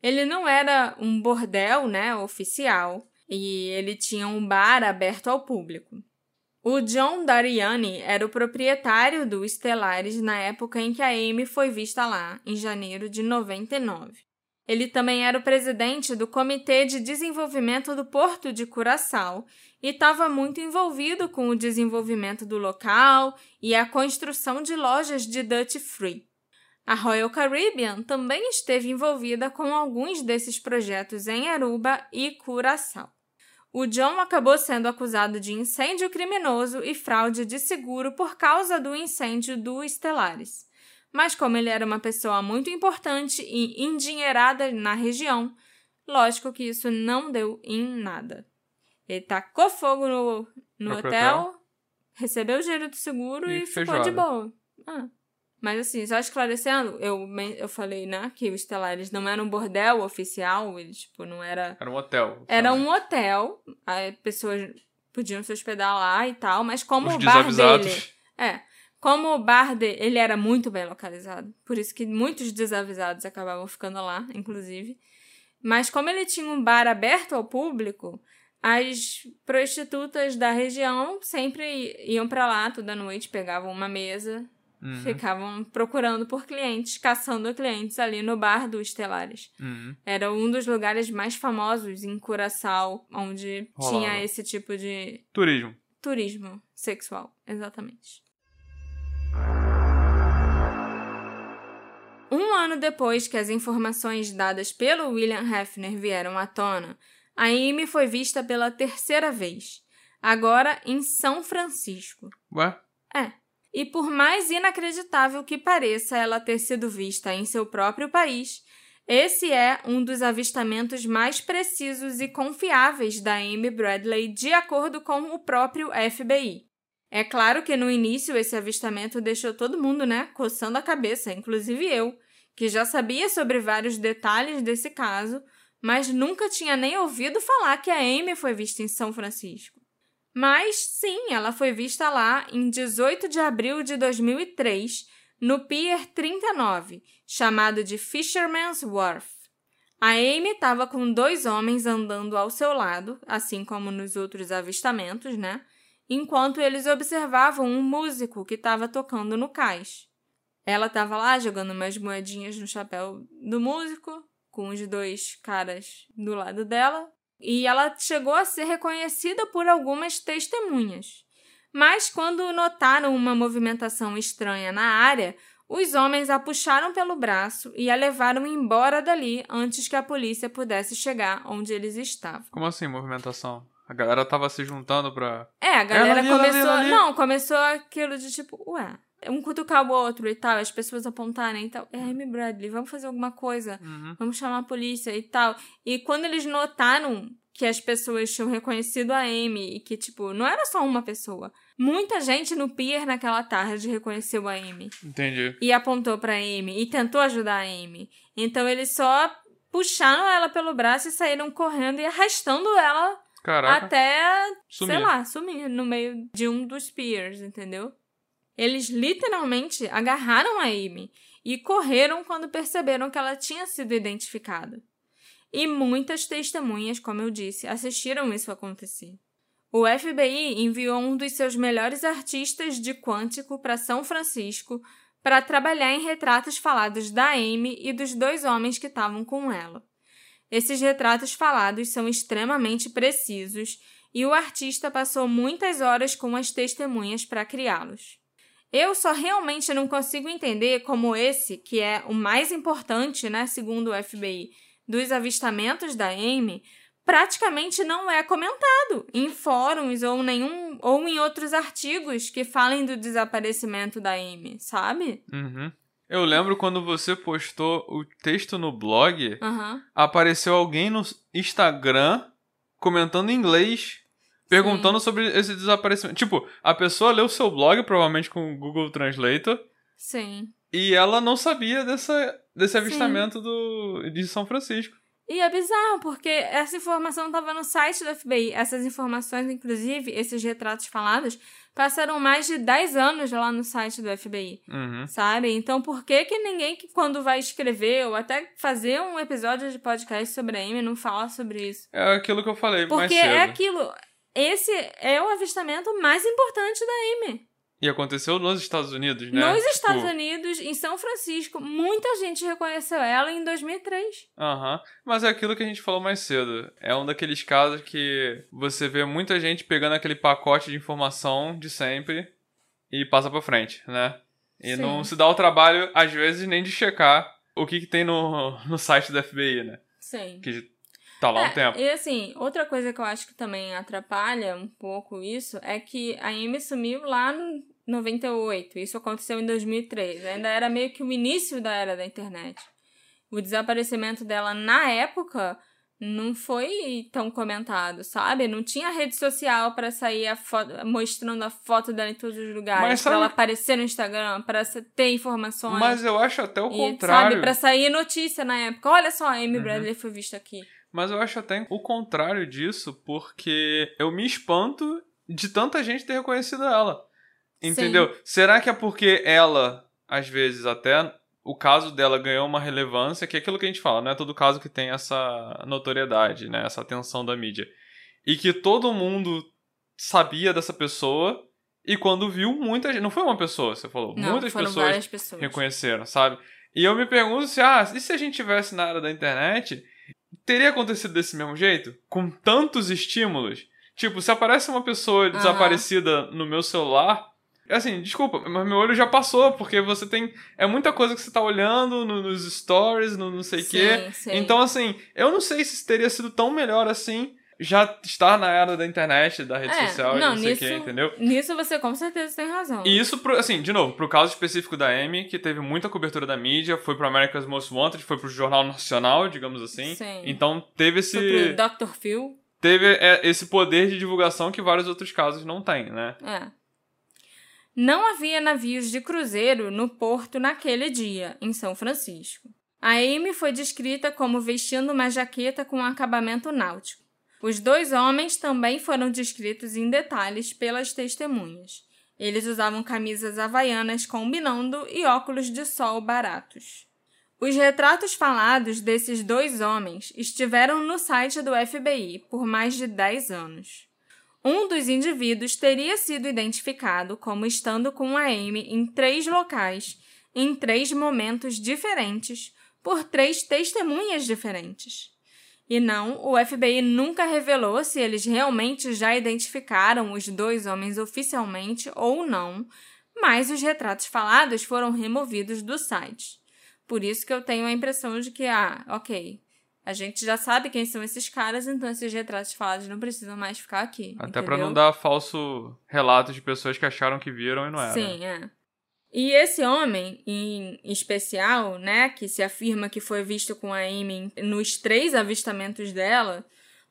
Ele não era um bordel, né, oficial, e ele tinha um bar aberto ao público. O John Dariani era o proprietário do Estelares na época em que a Amy foi vista lá, em janeiro de 99. Ele também era o presidente do Comitê de Desenvolvimento do Porto de Curaçao e estava muito envolvido com o desenvolvimento do local e a construção de lojas de duty free. A Royal Caribbean também esteve envolvida com alguns desses projetos em Aruba e Curaçao. O John acabou sendo acusado de incêndio criminoso e fraude de seguro por causa do incêndio do Estelares. Mas como ele era uma pessoa muito importante e endinheirada na região, lógico que isso não deu em nada. Ele tacou fogo no, no hotel, hotel. recebeu o dinheiro do seguro E e, ficou de boa. Ah. Mas assim, só esclarecendo, eu, eu falei, né, que o Estelares não era um bordel oficial, ele, tipo, não era... Era um hotel. Era um hotel, as pessoas podiam se hospedar lá e tal, mas como Os o bar dele... É, como o bar dele, ele era muito bem localizado, por isso que muitos desavisados acabavam ficando lá, inclusive. Mas como ele tinha um bar aberto ao público, as prostitutas da região sempre iam pra lá toda noite, pegavam uma mesa Uhum. Ficavam procurando por clientes, caçando clientes ali no bar do Estelares. Uhum. Era um dos lugares mais famosos em Curaçao, onde Rolava. tinha esse tipo de Turismo. turismo sexual. Exatamente. Um ano depois que as informações dadas pelo William Hefner vieram à tona, a Amy foi vista pela terceira vez, agora em São Francisco. Ué? É. E por mais inacreditável que pareça ela ter sido vista em seu próprio país, esse é um dos avistamentos mais precisos e confiáveis da Amy Bradley, de acordo com o próprio FBI. É claro que no início esse avistamento deixou todo mundo, né, coçando a cabeça, inclusive eu, que já sabia sobre vários detalhes desse caso, mas nunca tinha nem ouvido falar que a Amy foi vista em São Francisco. Mas sim, ela foi vista lá em 18 de abril de 2003, no Pier 39, chamado de Fisherman's Wharf. A Amy estava com dois homens andando ao seu lado, assim como nos outros avistamentos, né? Enquanto eles observavam um músico que estava tocando no cais. Ela estava lá jogando umas moedinhas no chapéu do músico, com os dois caras do lado dela, e ela chegou a ser reconhecida por algumas testemunhas. Mas quando notaram uma movimentação estranha na área, os homens a puxaram pelo braço e a levaram embora dali antes que a polícia pudesse chegar onde eles estavam. Como assim, movimentação? A galera tava se juntando pra. É, a galera ali, ali, começou. ela ali. Não, começou aquilo de tipo, ué, um cutucar o outro e tal, as pessoas apontarem e tal. É Amy Bradley, vamos fazer alguma coisa. Uhum. Vamos chamar a polícia e tal. E quando eles notaram que as pessoas tinham reconhecido a Amy e que, tipo, não era só uma pessoa. Muita gente no pier naquela tarde reconheceu a Amy Entendi. e apontou pra Amy e tentou ajudar a Amy. Então eles só puxaram ela pelo braço e saíram correndo e arrastando ela Caraca. até, Sumir. sei lá, sumir no meio de um dos piers, entendeu? Eles literalmente agarraram a Amy e correram quando perceberam que ela tinha sido identificada. E muitas testemunhas, como eu disse, assistiram isso acontecer. O FBI enviou um dos seus melhores artistas de quântico para São Francisco para trabalhar em retratos falados da Amy e dos dois homens que estavam com ela. Esses retratos falados são extremamente precisos e o artista passou muitas horas com as testemunhas para criá-los. Eu só realmente não consigo entender como esse, que é o mais importante, né, segundo o FBI, dos avistamentos da Amy, praticamente não é comentado em fóruns ou nenhum ou em outros artigos que falem do desaparecimento da Amy, sabe? Uhum. Eu lembro quando você postou o texto no blog, Aham. apareceu alguém no Instagram comentando em inglês, perguntando sobre esse desaparecimento. Tipo, a pessoa leu seu blog, provavelmente com o Google Translator, Sim. e ela não sabia dessa, desse Sim. avistamento do, de São Francisco. E é bizarro, porque essa informação estava no site do FBI. Essas informações, inclusive, esses retratos falados, passaram mais de 10 anos lá no site do FBI. Uhum. Sabe? Então, por que que ninguém que quando vai escrever ou até fazer um episódio de podcast sobre a Amy não fala sobre isso? É aquilo que eu falei mais Porque cedo. é aquilo. Esse é o avistamento mais importante da Amy. E aconteceu nos Estados Unidos, né? Nos Tipo, Estados Unidos, em São Francisco, muita gente reconheceu ela em 2003. Aham. Mas é aquilo que a gente falou mais cedo. É um daqueles casos que você vê muita gente pegando aquele pacote de informação de sempre e passa pra frente, né? E Sim. não se dá o trabalho, às vezes, nem de checar o que, que tem no, no site da FBI, né? Sim. Que tá lá há um É, tempo. E assim, outra coisa que eu acho que também atrapalha um pouco isso é que a Amy sumiu lá no 98. Isso aconteceu em 2003. Ainda era meio que o início da era da internet. O desaparecimento dela na época não foi tão comentado, sabe? Não tinha rede social pra sair a foto, mostrando a foto dela em todos os lugares, sabe- ela aparecer no Instagram, pra se- ter informações. Mas eu acho até o e, contrário. sabe, pra sair notícia na época. Olha só, a Amy Uhum. Bradley foi vista aqui. Mas eu acho até o contrário disso, porque eu me espanto de tanta gente ter reconhecido ela. Entendeu? Será que é porque ela, às vezes, até o caso dela ganhou uma relevância, que é aquilo que a gente fala, não é todo caso que tem essa notoriedade, né? Essa atenção da mídia. E que todo mundo sabia dessa pessoa E quando viu, muita gente. Não foi uma pessoa, você falou. Não, Muitas pessoas pessoas. reconheceram, sabe? E eu me pergunto se, ah, e se a gente tivesse na área da internet, teria acontecido desse mesmo jeito? Com tantos estímulos? Tipo, se aparece uma pessoa Aham. desaparecida no meu celular, assim, desculpa, mas meu olho já passou, porque você tem. É muita coisa que você tá olhando no- nos stories, no não sei o quê. Sim. Então, assim, eu não sei se teria sido tão melhor assim já estar na era da internet, da rede É, social e não, não sei o quê, entendeu? Nisso você com certeza tem razão. E isso, pro- assim, de novo, pro caso específico da Amy, que teve muita cobertura da mídia, foi pro America's Most Wanted, foi pro Jornal Nacional, digamos assim. Sim. Então teve Foi esse, pro Dr. Phil. teve é, esse poder de divulgação que vários outros casos não têm, né? É. Não havia navios de cruzeiro no porto naquele dia, em São Francisco. A Amy foi descrita como vestindo uma jaqueta com acabamento náutico. Os dois homens também foram descritos em detalhes pelas testemunhas. Eles usavam camisas havaianas combinando e óculos de sol baratos. Os retratos falados desses dois homens estiveram no site do FBI por mais de 10 anos. Um dos indivíduos teria sido identificado como estando com a Amy em três locais, em três momentos diferentes, por três testemunhas diferentes. E não, o FBI nunca revelou se eles realmente já identificaram os dois homens oficialmente ou não, mas os retratos falados foram removidos do site. Por isso que eu tenho a impressão de que, ah, ok, a gente já sabe quem são esses caras, então esses retratos falados não precisam mais ficar aqui. Até entendeu? não dar falso relato de pessoas que acharam que viram e não era. Sim, é. E esse homem, em especial, né, que se afirma que foi visto com a Amy nos três avistamentos dela,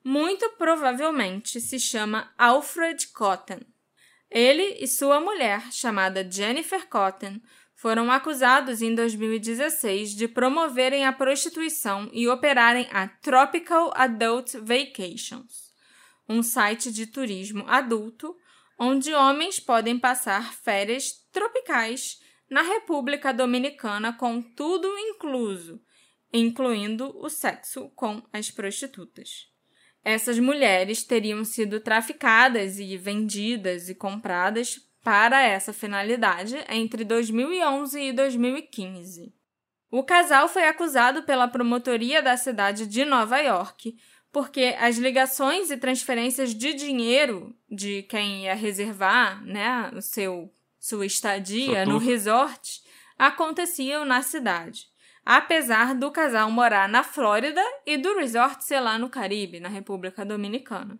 muito provavelmente se chama Alfred Cotton. Ele e sua mulher, chamada Jennifer Cotton, foram acusados em 2016 de promoverem a prostituição e operarem a Tropical Adult Vacations, um site de turismo adulto onde homens podem passar férias tropicais na República Dominicana com tudo incluso, incluindo o sexo com as prostitutas. Essas mulheres teriam sido traficadas e vendidas e compradas para essa finalidade entre 2011 e 2015. O casal foi acusado pela promotoria da cidade de Nova York porque as ligações e transferências de dinheiro de quem ia reservar, né, o seu sua estadia no resort aconteciam na cidade, apesar do casal morar na Flórida e do resort ser lá no Caribe, na República Dominicana.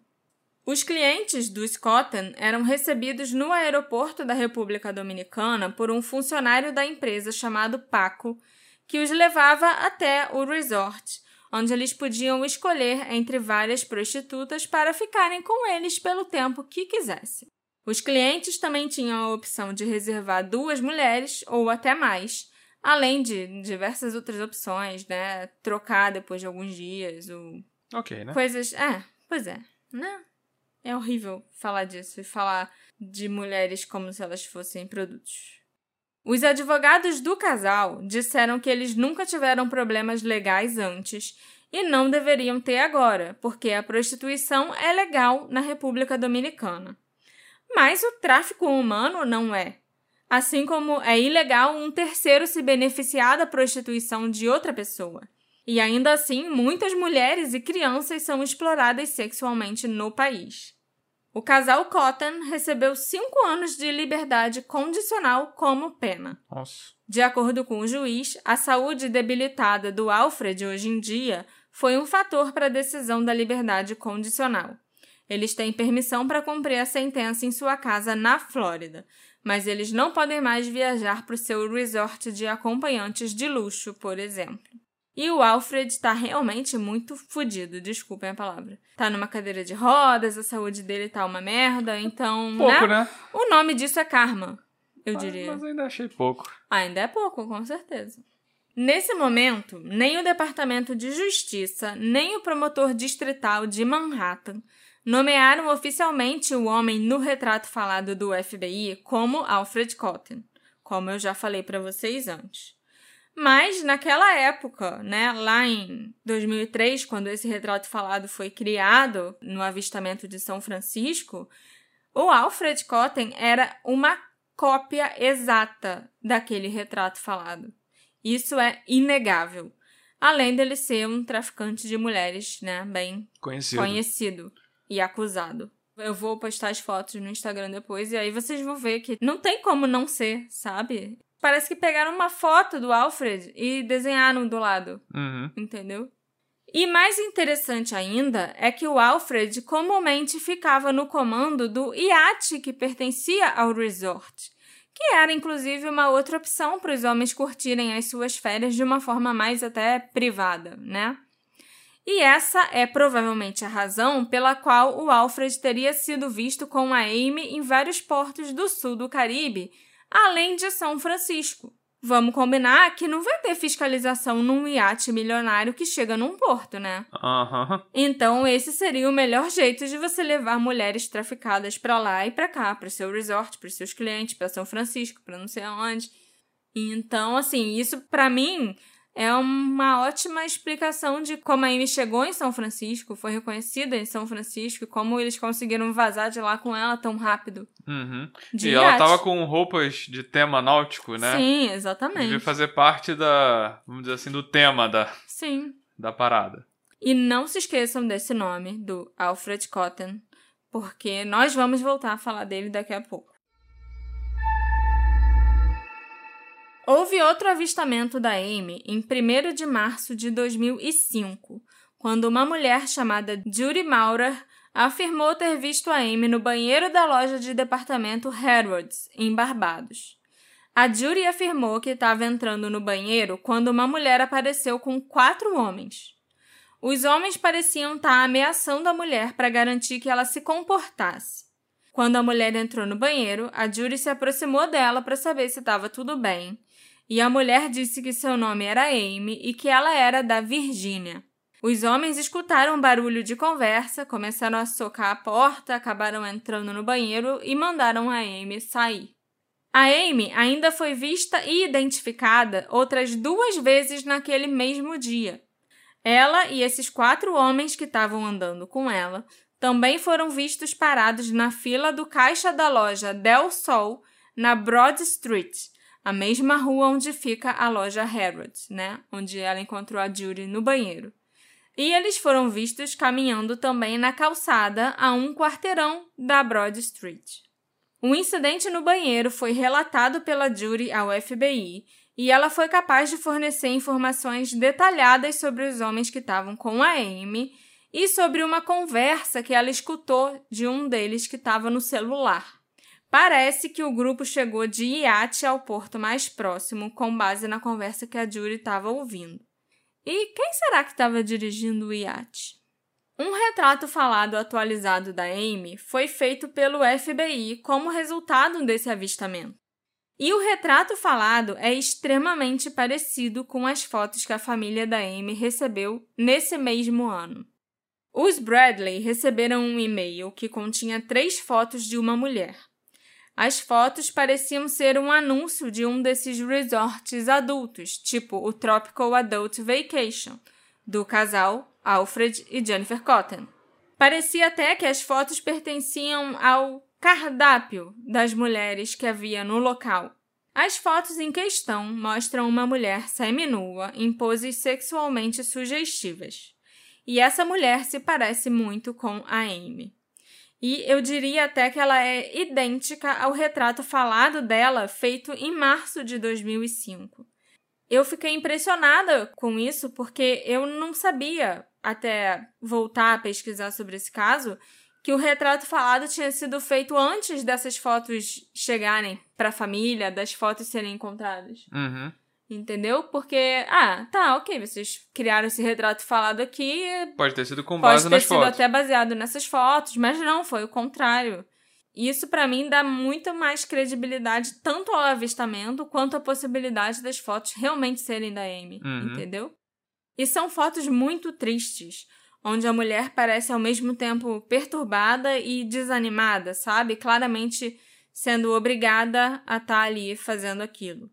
Os clientes do Cotton eram recebidos no aeroporto da República Dominicana por um funcionário da empresa chamado Paco, que os levava até o resort, onde eles podiam escolher entre várias prostitutas para ficarem com eles pelo tempo que quisessem. Os clientes também tinham a opção de reservar duas mulheres ou até mais, além de diversas outras opções, né? Trocar depois de alguns dias, ou Ok, né? coisas. É, pois é, né? É horrível falar disso e falar de mulheres como se elas fossem produtos. Os advogados do casal disseram que eles nunca tiveram problemas legais antes e não deveriam ter agora, porque a prostituição é legal na República Dominicana. Mas o tráfico humano não é. Assim como é ilegal um terceiro se beneficiar da prostituição de outra pessoa. E ainda assim, muitas mulheres e crianças são exploradas sexualmente no país. O casal Cotton recebeu cinco anos de liberdade condicional como pena. Nossa. De acordo com o juiz, a saúde debilitada do Alfred hoje em dia foi um fator para a decisão da liberdade condicional. Eles têm permissão para cumprir a sentença em sua casa na Flórida, mas eles não podem mais viajar para o seu resort de acompanhantes de luxo, por exemplo. E o Alfred tá realmente muito fodido, desculpem a palavra. Tá numa cadeira de rodas, a saúde dele tá uma merda, então. Pouco, né? né? O nome disso é karma, eu Mas- diria. Mas ainda achei pouco. Ainda é pouco, com certeza. Nesse momento, nem o Departamento de Justiça, nem o promotor distrital de Manhattan nomearam oficialmente o homem no retrato falado do FBI como Alfred Cotton, como eu já falei para vocês antes. Mas naquela época, né, lá em 2003, quando esse retrato falado foi criado no avistamento de São Francisco, O Alfred Cotten era uma cópia exata daquele retrato falado. Isso é inegável. Além dele ser um traficante de mulheres, né, bem Conhecido. conhecido e acusado. Eu vou postar as fotos no Instagram depois e aí vocês vão ver que não tem como não ser, sabe? Parece que pegaram uma foto do Alfred e desenharam do lado, Uhum. entendeu? E mais interessante ainda é que o Alfred comumente ficava no comando do iate que pertencia ao resort, que era inclusive uma outra opção para os homens curtirem as suas férias de uma forma mais até privada, né? E essa é provavelmente a razão pela qual o Alfred teria sido visto com a Amy em vários portos do sul do Caribe, além de São Francisco. Vamos combinar que não vai ter fiscalização num iate milionário que chega num porto, né? Aham. Então, esse seria o melhor jeito de você levar mulheres traficadas pra lá e pra cá, para seu resort, para seus clientes, para São Francisco, para não sei aonde. Então, assim, isso pra mim é uma ótima explicação de como a Amy chegou em São Francisco, foi reconhecida em São Francisco, e como eles conseguiram vazar de lá com ela tão rápido. Uhum. De E ela iate. tava com roupas de tema náutico, né? Sim, exatamente. Devia fazer parte da, vamos dizer assim, do tema da, Sim. da parada. E não se esqueçam desse nome, do Alfred Cotton, porque nós vamos voltar a falar dele daqui a pouco. Houve outro avistamento da Amy em 1 de março de 2005, quando uma mulher chamada Judy Maurer afirmou ter visto a Amy no banheiro da loja de departamento Harrods, em Barbados. A Judy afirmou que estava entrando no banheiro quando uma mulher apareceu com quatro homens. Os homens pareciam estar ameaçando a mulher para garantir que ela se comportasse. Quando a mulher entrou no banheiro, a Judy se aproximou dela para saber se estava tudo bem, e a mulher disse que seu nome era Amy e que ela era da Virgínia. Os homens escutaram um barulho de conversa, começaram a socar a porta, acabaram entrando no banheiro e mandaram a Amy sair. A Amy ainda foi vista e identificada outras duas vezes naquele mesmo dia. Ela e esses quatro homens que estavam andando com ela também foram vistos parados na fila do caixa da loja Del Sol, na Broad Street, a mesma rua onde fica a loja Harrods, né? Onde ela encontrou a Judy no banheiro. E eles foram vistos caminhando também na calçada a um quarteirão da Broad Street. O incidente no banheiro foi relatado pela Judy ao FBI e ela foi capaz de fornecer informações detalhadas sobre os homens que estavam com a Amy e sobre uma conversa que ela escutou de um deles que estava no celular. Parece que o grupo chegou de iate ao porto mais próximo com base na conversa que a Judy estava ouvindo. E quem será que estava dirigindo o iate? Um retrato falado atualizado da Amy foi feito pelo FBI como resultado desse avistamento. E o retrato falado é extremamente parecido com as fotos que a família da Amy recebeu nesse mesmo ano. Os Bradley receberam um e-mail que continha três fotos de uma mulher. As fotos pareciam ser um anúncio de um desses resorts adultos, tipo o Tropical Adult Vacation, do casal Alfred e Jennifer Cotton. Parecia até que as fotos pertenciam ao cardápio das mulheres que havia no local. As fotos em questão mostram uma mulher seminua em poses sexualmente sugestivas. E essa mulher se parece muito com a Amy. E eu diria até que ela é idêntica ao retrato falado dela feito em março de 2005. Eu fiquei impressionada com isso porque eu não sabia, até voltar a pesquisar sobre esse caso, que o retrato falado tinha sido feito antes dessas fotos chegarem para a família, das fotos serem encontradas. Uhum. Entendeu? Porque, ah, tá, ok, vocês criaram esse retrato falado aqui, Pode ter sido com pode base ter nas sido fotos. até baseado nessas fotos, mas não, foi o contrário. Isso pra mim dá muito mais credibilidade tanto ao avistamento quanto à possibilidade das fotos realmente serem da Amy, Uhum. entendeu? E são fotos muito tristes, onde a mulher parece ao mesmo tempo perturbada e desanimada, sabe? Claramente sendo obrigada a estar ali fazendo aquilo.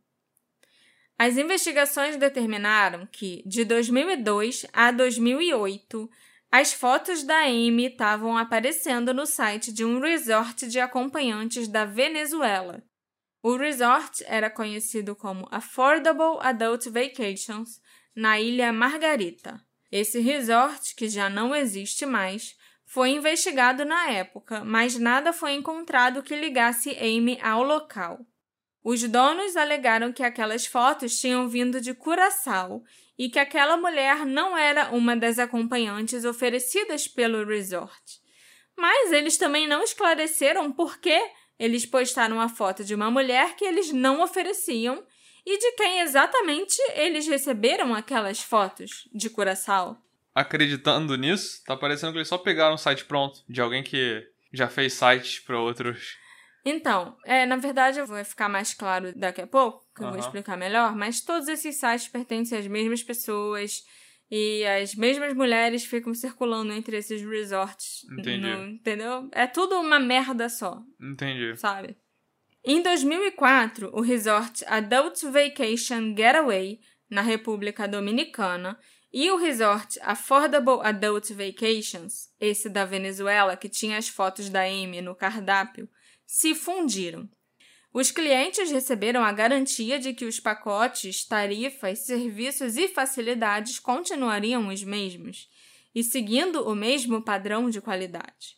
As investigações determinaram que, de 2002 a 2008, As fotos da Amy estavam aparecendo no site de um resort de acompanhantes da Venezuela. O resort era conhecido como Affordable Adult Vacations, na ilha Margarita. Esse resort, que já não existe mais, foi investigado na época, mas nada foi encontrado que ligasse Amy ao local. Os donos alegaram que aquelas fotos tinham vindo de Curaçao e que aquela mulher não era uma das acompanhantes oferecidas pelo resort. Mas eles também não esclareceram por que eles postaram a foto de uma mulher que eles não ofereciam e de quem exatamente eles receberam aquelas fotos de Curaçao. Acreditando nisso, tá parecendo que eles só pegaram um site pronto de alguém que já fez sites para outros então, é, na verdade, vai ficar mais claro daqui a pouco, que eu vou explicar melhor, mas todos esses sites pertencem às mesmas pessoas e as mesmas mulheres ficam circulando entre esses resorts. Entendi. no- entendeu? É tudo uma merda só, Entendi. sabe? Em 2004, o resort Adult Vacation Getaway, na República Dominicana, e o resort Affordable Adult Vacations, esse da Venezuela que tinha as fotos da Amy no cardápio, se fundiram. Os clientes receberam a garantia de que os pacotes, tarifas, serviços e facilidades continuariam os mesmos e seguindo o mesmo padrão de qualidade.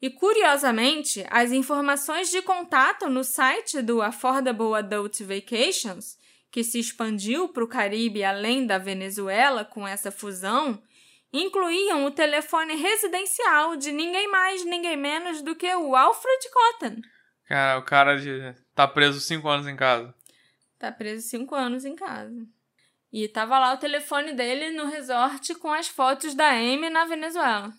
E curiosamente, as informações de contato no site do Affordable Adult Vacations, que se expandiu para o Caribe além da Venezuela com essa fusão, incluíam o telefone residencial de ninguém mais, ninguém menos do que o Alfred Cotton. Cara, o cara de... tá preso cinco anos em casa. Tá preso cinco anos em casa. E tava lá o telefone dele no resort com as fotos da Amy na Venezuela.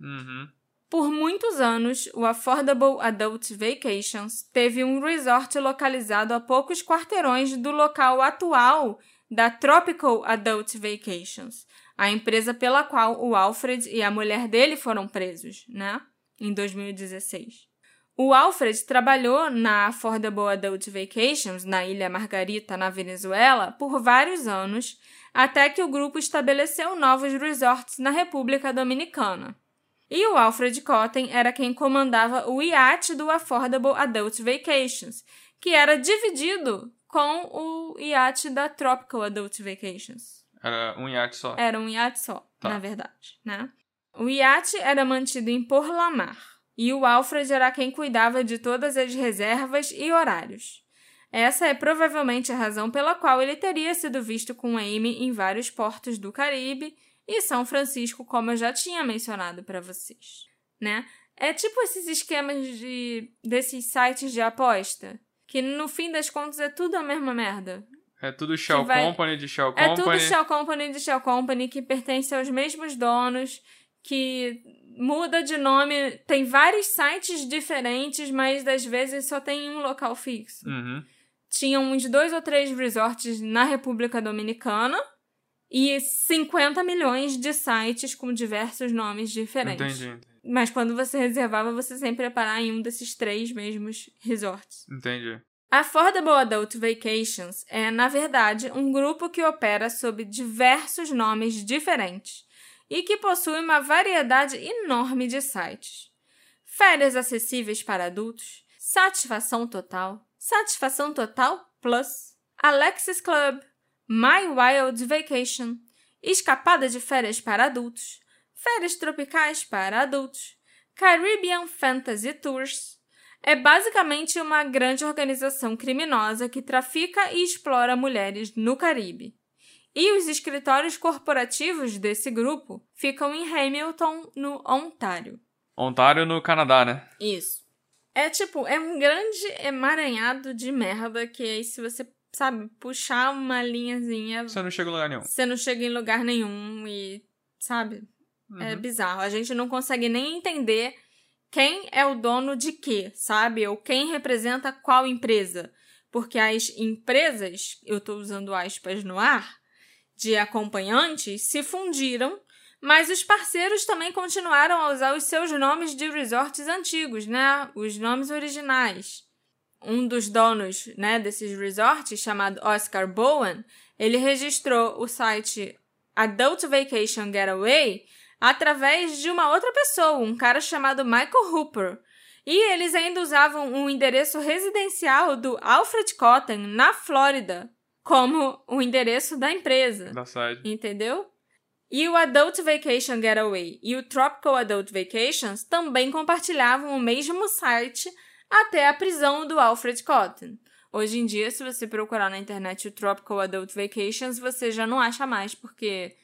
Uhum. Por muitos anos, o Affordable Adult Vacations teve um resort localizado a poucos quarteirões do local atual da Tropical Adult Vacations, a empresa pela qual o Alfred e a mulher dele foram presos, né? Em 2016. O Alfred trabalhou na Affordable Adult Vacations, na Ilha Margarita, na Venezuela, por vários anos, até que o grupo estabeleceu novos resorts na República Dominicana. E o Alfred Cotton era quem comandava o iate do Affordable Adult Vacations, que era dividido com o iate da Tropical Adult Vacations. Era um iate só. Era um iate só, Tá. na verdade, né? O iate era mantido em Porlamar e o Alfred era quem cuidava de todas as reservas e horários. Essa é provavelmente a razão pela qual ele teria sido visto com Amy em vários portos do Caribe e São Francisco, como eu já tinha mencionado para vocês, né? É tipo esses esquemas de desses sites de aposta, que no fim das contas é tudo a mesma merda. É tudo Shell vai- Company de Shell É Company. tudo Shell Company de Shell Company que pertence aos mesmos donos, que muda de nome, tem vários sites diferentes, mas às vezes só tem um local fixo. Uhum. Tinham uns dois ou três resorts na República Dominicana e 50 milhões de sites com diversos nomes diferentes. Entendi, entendi. Mas quando você reservava, você sempre ia parar em um desses três mesmos resorts. Entendi. Affordable Adult Vacations é, na verdade, um grupo que opera sob diversos nomes diferentes e que possui uma variedade enorme de sites. Férias acessíveis para adultos, Satisfação Total, Satisfação Total Plus, Alexis Club, My Wild Vacation, Escapada de Férias para Adultos, Férias Tropicais para Adultos, Caribbean Fantasy Tours, é basicamente uma grande organização criminosa que trafica e explora mulheres no Caribe. E os escritórios corporativos desse grupo ficam em Hamilton, no Ontário. Ontário no Canadá, né? Isso. É tipo, é um grande emaranhado de merda que aí se você, sabe, puxar uma linhazinha, Você não chega em lugar nenhum. você não chega em lugar nenhum e, sabe, é Uhum. bizarro. A gente não consegue nem entender quem é o dono de quê, sabe? Ou quem representa qual empresa. Porque as empresas, eu tô usando aspas no ar, de acompanhantes se fundiram, mas os parceiros também continuaram a usar os seus nomes de resorts antigos, né? Os nomes originais. Um dos donos, né, desses resorts, chamado Oscar Bowen, ele registrou o site Adult Vacation Getaway através de uma outra pessoa, um cara chamado Michael Hooper. E eles ainda usavam um endereço residencial do Alfred Cotton, na Flórida, como o endereço da empresa. Da site. Entendeu? E o Adult Vacation Getaway e o Tropical Adult Vacations também compartilhavam o mesmo site até a prisão do Alfred Cotton. Hoje em dia, se você procurar na internet o Tropical Adult Vacations, você já não acha mais, porque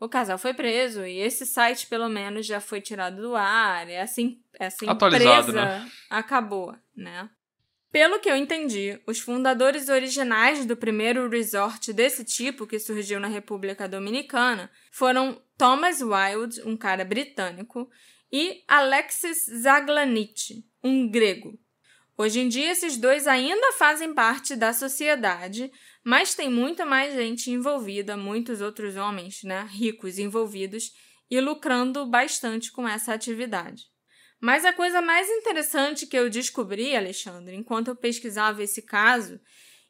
o casal foi preso e esse site, pelo menos, já foi tirado do ar. E assim, essa Atualizado, empresa né? acabou, né? Pelo que eu entendi, os fundadores originais do primeiro resort desse tipo, que surgiu na República Dominicana, foram Thomas Wilde, um cara britânico, e Alexis Zaglanit, um grego. Hoje em dia, esses dois ainda fazem parte da sociedade, mas tem muita mais gente envolvida, muitos outros homens né, ricos envolvidos e lucrando bastante com essa atividade. Mas a coisa mais interessante que eu descobri, Alexandre, enquanto eu pesquisava esse caso,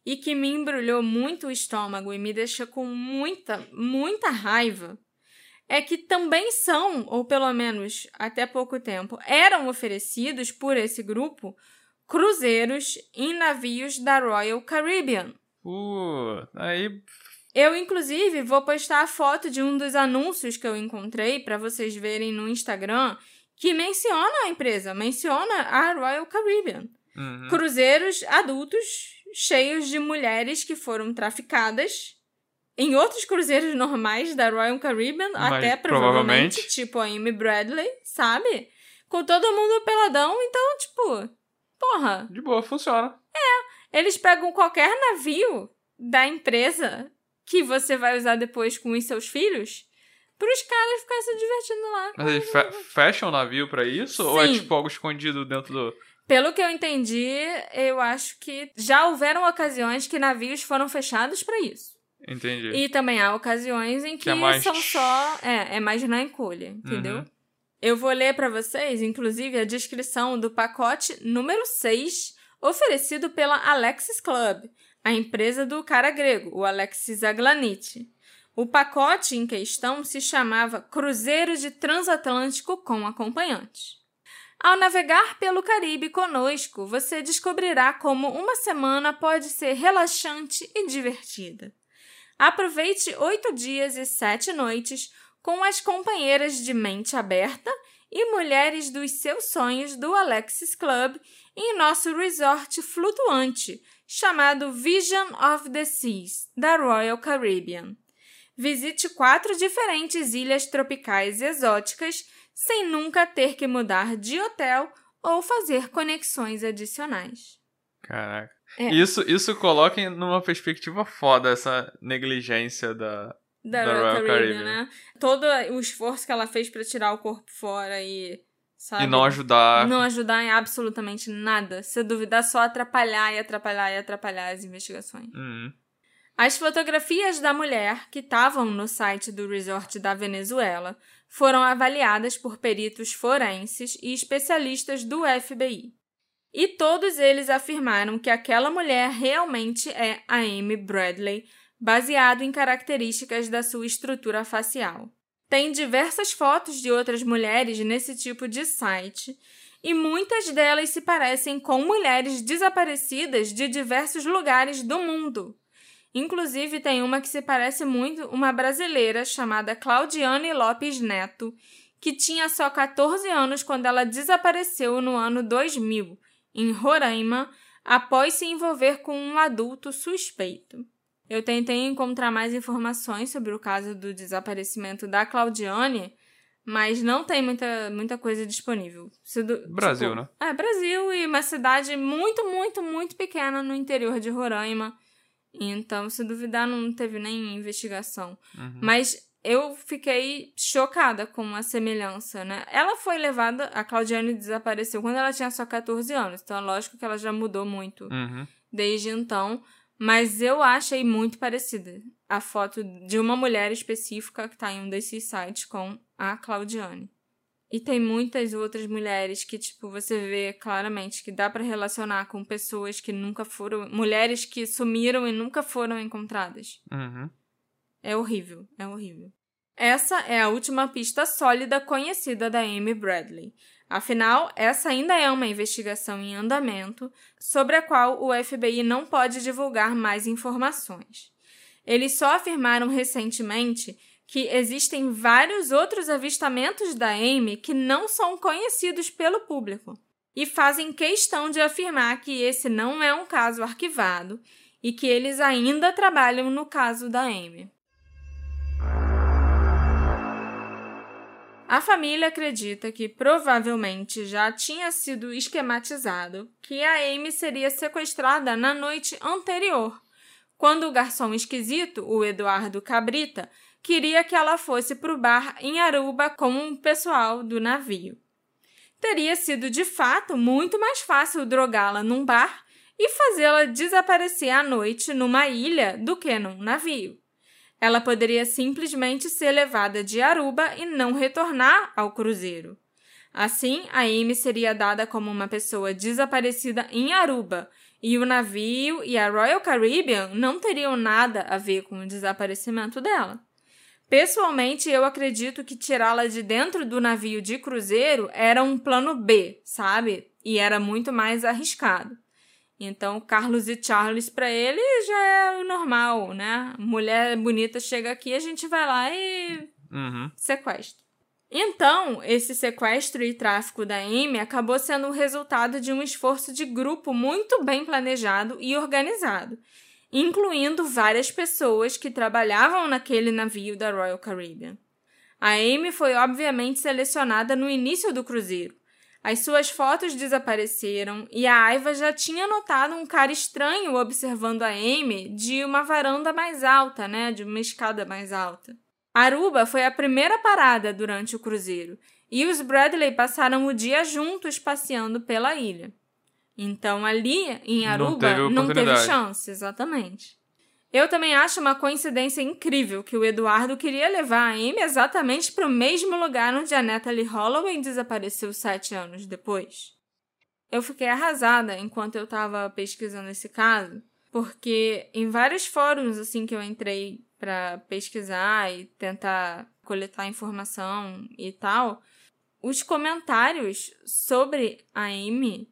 e que me embrulhou muito o estômago e me deixou com muita, muita raiva, é que também são, ou pelo menos até pouco tempo, eram oferecidos por esse grupo cruzeiros em navios da Royal Caribbean. Uh, aí. Eu, inclusive, vou postar a foto de um dos anúncios que eu encontrei para vocês verem no Instagram que menciona a empresa, menciona a Royal Caribbean. Uhum. Cruzeiros adultos cheios de mulheres que foram traficadas em outros cruzeiros normais da Royal Caribbean, Mas, até provavelmente, provavelmente. tipo a Amy Bradley, sabe? Com todo mundo peladão, então, tipo, porra, De boa, funciona. Eles pegam qualquer navio da empresa que você vai usar depois com os seus filhos pros caras ficarem se divertindo lá. Mas eles fe fecham o navio pra isso? Ou é Sim. tipo algo escondido dentro do. Pelo que eu entendi, eu acho que já houveram ocasiões que navios foram fechados para isso. Entendi. E também há ocasiões em que, Que é mais- são só. É, é mais na encolha, entendeu? Uhum. Eu vou ler para vocês, inclusive, a descrição do pacote número 6, oferecido pela Alexis Club, a empresa do cara grego, o Alexis Aglanit. O pacote em questão se chamava Cruzeiro de Transatlântico com acompanhantes. Ao navegar pelo Caribe conosco, você descobrirá como uma semana pode ser relaxante e divertida. Aproveite oito dias e sete noites com as companheiras de mente aberta e mulheres dos seus sonhos do Alexis Club em nosso resort flutuante chamado Vision of the Seas, da Royal Caribbean. Visite quatro diferentes ilhas tropicais exóticas sem nunca ter que mudar de hotel ou fazer conexões adicionais. Caraca. É. Isso, isso coloca em- numa perspectiva foda essa negligência da. Da, Da Royal Caribbean, Caribbean. né? Todo o esforço que ela fez pra tirar o corpo fora e. Sabe? E não ajudar. Não ajudar em absolutamente nada. Se duvidar, só atrapalhar e atrapalhar e atrapalhar as investigações. Uhum. As fotografias da mulher que estavam no site do resort da Venezuela foram avaliadas por peritos forenses e especialistas do FBI. E todos eles afirmaram que aquela mulher realmente é a Amy Bradley, baseado em características da sua estrutura facial. Tem diversas fotos de outras mulheres nesse tipo de site, e muitas delas se parecem com mulheres desaparecidas de diversos lugares do mundo. Inclusive, tem uma que se parece muito uma brasileira chamada Claudiane Lopes Neto, que tinha só 14 anos quando ela desapareceu no ano 2000, em Roraima, após se envolver com um adulto suspeito. Eu tentei encontrar mais informações sobre o caso do desaparecimento da Claudiane, mas não tem muita, muita coisa disponível. Du- Brasil, tipo, né? É, Brasil e uma cidade muito, muito, muito pequena no interior de Roraima. Então, se duvidar, não teve nem investigação. Uhum. Mas eu fiquei chocada com a semelhança, né? Ela foi levada, a Claudiane desapareceu quando ela tinha só 14 anos, então é lógico que ela já mudou muito Uhum. desde então, mas eu achei muito parecida a foto de uma mulher específica que tá em um desses sites com a Claudiane. E tem muitas outras mulheres que, tipo, você vê claramente que dá pra relacionar com pessoas que nunca foram. mulheres que sumiram e nunca foram encontradas. Uhum. É horrível, é horrível. essa é a última pista sólida conhecida da Amy Bradley. Afinal, essa ainda é uma investigação em andamento sobre a qual o FBI não pode divulgar mais informações. Eles só afirmaram recentemente que existem vários outros avistamentos da Amy que não são conhecidos pelo público e fazem questão de afirmar que esse não é um caso arquivado e que eles ainda trabalham no caso da Amy. A família acredita que provavelmente já tinha sido esquematizado que a Amy seria sequestrada na noite anterior, quando o garçom esquisito, o Eduardo Cabrita, queria que ela fosse para o bar em Aruba com o pessoal do navio. Teria sido de fato muito mais fácil drogá-la num bar e fazê-la desaparecer à noite numa ilha do que num navio. Ela poderia simplesmente ser levada de Aruba e não retornar ao cruzeiro. Assim, a Amy seria dada como uma pessoa desaparecida em Aruba, e o navio e a Royal Caribbean não teriam nada a ver com o desaparecimento dela. Pessoalmente, eu acredito que tirá-la de dentro do navio de cruzeiro era um plano B, sabe? E era muito mais arriscado. Então, Carlos e Charles, para ele, já é o normal, né? Mulher bonita chega aqui, a gente vai lá e Uhum. sequestra. Então, esse sequestro e tráfico da Amy acabou sendo o resultado de um esforço de grupo muito bem planejado e organizado, incluindo várias pessoas que trabalhavam naquele navio da Royal Caribbean. A Amy foi obviamente selecionada no início do cruzeiro. As suas fotos desapareceram e a Aiva já tinha notado um cara estranho observando a Amy de uma varanda mais alta, né, de uma escada mais alta. Aruba foi a primeira parada durante o cruzeiro e os Bradley passaram o dia juntos passeando pela ilha. Então ali em Não Aruba teve não teve chance, exatamente. Eu também acho uma coincidência incrível que o Eduardo queria levar a Amy exatamente para o mesmo lugar onde a Natalie Holloway desapareceu sete anos depois. Eu fiquei arrasada enquanto eu estava pesquisando esse caso, porque em vários fóruns assim que eu entrei para pesquisar e tentar coletar informação e tal, os comentários sobre a Amy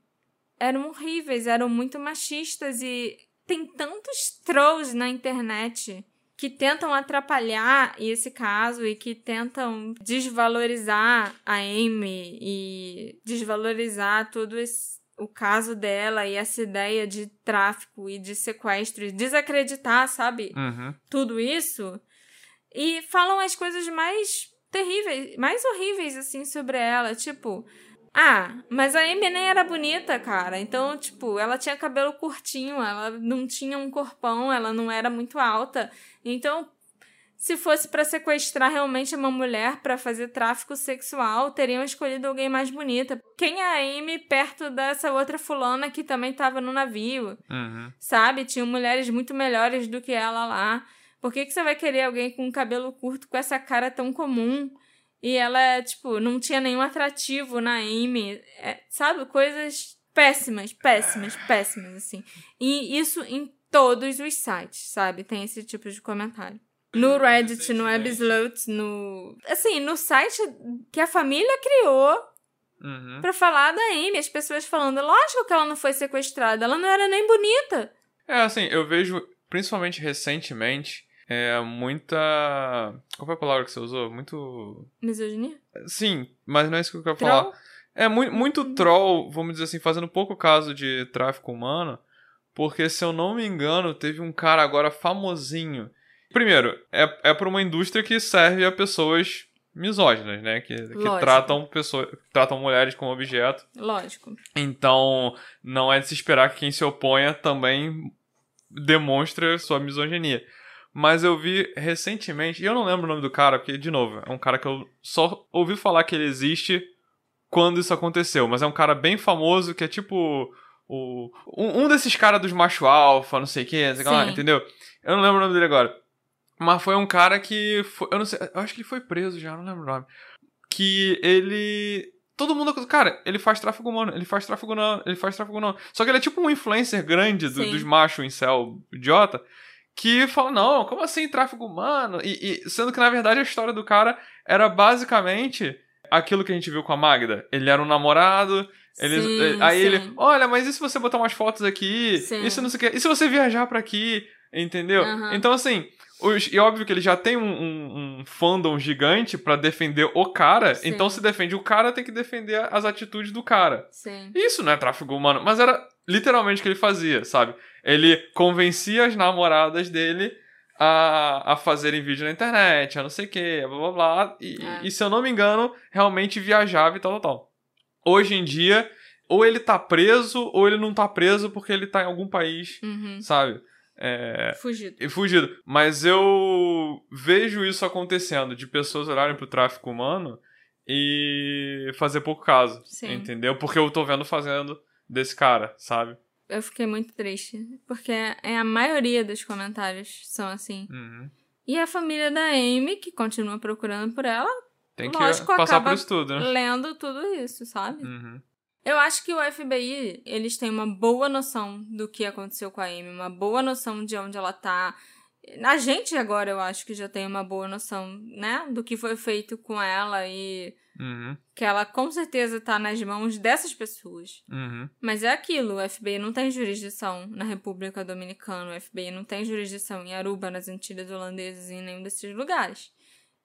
eram horríveis, eram muito machistas e tem tantos trolls na internet que tentam atrapalhar esse caso e que tentam desvalorizar a Amy e desvalorizar todo esse, o caso dela e essa ideia de tráfico e de sequestro e desacreditar, sabe? Uhum. Tudo isso. E falam as coisas mais terríveis, mais horríveis assim sobre ela, tipo, ah, mas a Amy nem era bonita, cara. Então, tipo, ela tinha cabelo curtinho, ela não tinha um corpão, ela não era muito alta. Então, se fosse pra sequestrar realmente uma mulher pra fazer tráfico sexual, teriam escolhido alguém mais bonita. Quem é a Amy perto dessa outra fulana que também tava no navio? Uhum. Sabe? Tinham mulheres muito melhores do que ela lá. Por que, que você vai querer alguém com cabelo curto com essa cara tão comum? E ela, tipo, não tinha nenhum atrativo na Amy. É, sabe? Coisas péssimas, péssimas, péssimas, assim. E isso em todos os sites, sabe? Tem esse tipo de comentário. No Reddit, no Absolute, no. Assim, no site que a família criou Uhum. pra falar da Amy. As pessoas falando, lógico que ela não foi sequestrada, ela não era nem bonita. É, assim, eu vejo, principalmente recentemente, é muita. Qual foi a palavra que você usou? Muito. Misoginia? Sim, mas não é isso que eu quero Troll? falar. É mu muito troll, vamos dizer assim, fazendo pouco caso de tráfico humano, porque se eu não me engano, teve um cara agora famosinho. Primeiro, é, é pra uma indústria que serve a pessoas misóginas, né? Que, que tratam pessoas, tratam mulheres como objeto. Lógico. Então, não é de se esperar que quem se oponha também demonstre sua misoginia. Mas eu vi recentemente, e eu não lembro o nome do cara, porque, de novo, é um cara que eu só ouvi falar que ele existe quando isso aconteceu. Mas é um cara bem famoso que é tipo. O, um, um desses caras dos macho alfa, não sei o que, entendeu? Eu não lembro o nome dele agora. Mas foi um cara que. Foi, eu não sei. Eu acho que ele foi preso já, não lembro o nome. Que ele. Todo mundo. Cara, ele faz tráfego humano, ele faz tráfego não, ele faz tráfego não. Só que ele é tipo um influencer grande do- dos machos em céu idiota. Que fala, não, como assim tráfico humano? E, e sendo que, na verdade, a história do cara era basicamente aquilo que a gente viu com a Magda. Ele era um namorado, ele, Sim, ele- aí sim. ele, olha, mas e se você botar umas fotos aqui? Sim. Se não sei o quê? E se você viajar pra aqui? Entendeu? Aham. Então, assim, os- e óbvio que ele já tem um, um, um fandom gigante pra defender o cara, Sim. então se defende o cara, tem que defender as atitudes do cara. Sim. Isso não é tráfico humano, mas era literalmente o que ele fazia, sabe? Ele convencia as namoradas dele a, a fazerem vídeo na internet, a não sei o que, blá blá blá. E, É. e se eu não me engano, realmente viajava e tal, tal, tal. Hoje em dia, ou ele tá preso, ou ele não tá preso porque ele tá em algum país, Uhum. sabe? É, Fugido. e fugido. Mas eu vejo isso acontecendo, de pessoas olharem pro tráfico humano e fazer pouco caso. Sim. Entendeu? Porque eu tô vendo fazendo desse cara, sabe? Eu fiquei muito triste. Porque é a maioria dos comentários são assim. Uhum. E a família da Amy, que continua procurando por ela, Tem que Lógico, passar por isso tudo, né? lendo tudo isso, sabe? Uhum. Eu acho que o FBI, eles têm uma boa noção do que aconteceu com a Amy, uma boa noção de onde ela tá. A gente agora, eu acho que já tem uma boa noção, né, do que foi feito com ela e Uhum. que ela com certeza tá nas mãos dessas pessoas. Uhum. Mas é aquilo, o FBI não tem jurisdição na República Dominicana, o FBI não tem jurisdição em Aruba, nas Antilhas Holandesas e em nenhum desses lugares.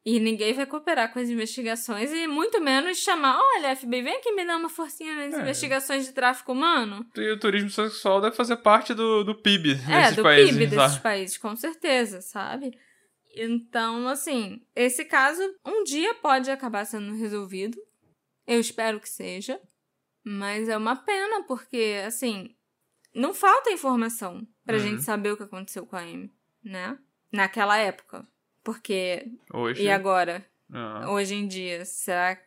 E ninguém vai cooperar com as investigações e muito menos chamar, olha, FBI, vem aqui me dar uma forcinha nas É. investigações de tráfico humano. E o turismo sexual deve fazer parte do, do PIB É, desses do países, PIB desses países, com certeza, sabe? Então, assim, esse caso um dia pode acabar sendo resolvido. Eu espero que seja. Mas é uma pena, porque, assim, não falta informação pra Uhum. gente saber o que aconteceu com a Amy, né? Naquela época. Porque, Hoje. e agora? Ah. Hoje em dia, será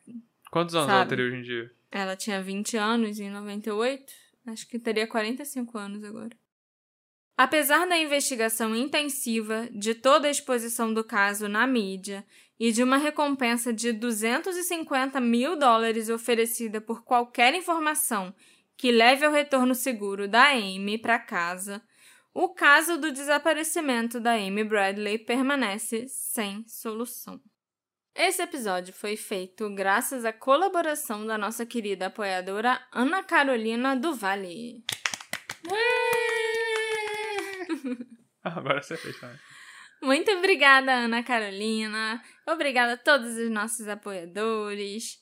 Quantos anos ela Sabe? teria hoje em dia? ela tinha 20 anos em 98? Acho que teria 45 anos agora. Apesar da investigação intensiva, de toda a exposição do caso na mídia e de uma recompensa de 250 mil dólares oferecida por qualquer informação que leve ao retorno seguro da Amy para casa, o caso do desaparecimento da Amy Bradley permanece sem solução. Esse episódio foi feito graças à colaboração da nossa querida apoiadora Ana Carolina do Vale. Agora você fez também. Muito obrigada, Ana Carolina. Obrigada a todos os nossos apoiadores.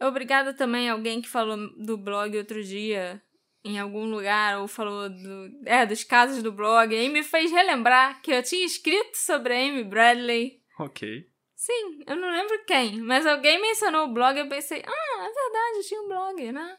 Obrigada também a alguém que falou do blog outro dia em algum lugar ou falou do, é, dos casos do blog e me fez relembrar que eu tinha escrito sobre a Amy Bradley. Ok. Sim, eu não lembro quem, mas alguém mencionou o blog e eu pensei, ah, é verdade, eu tinha um blog, né?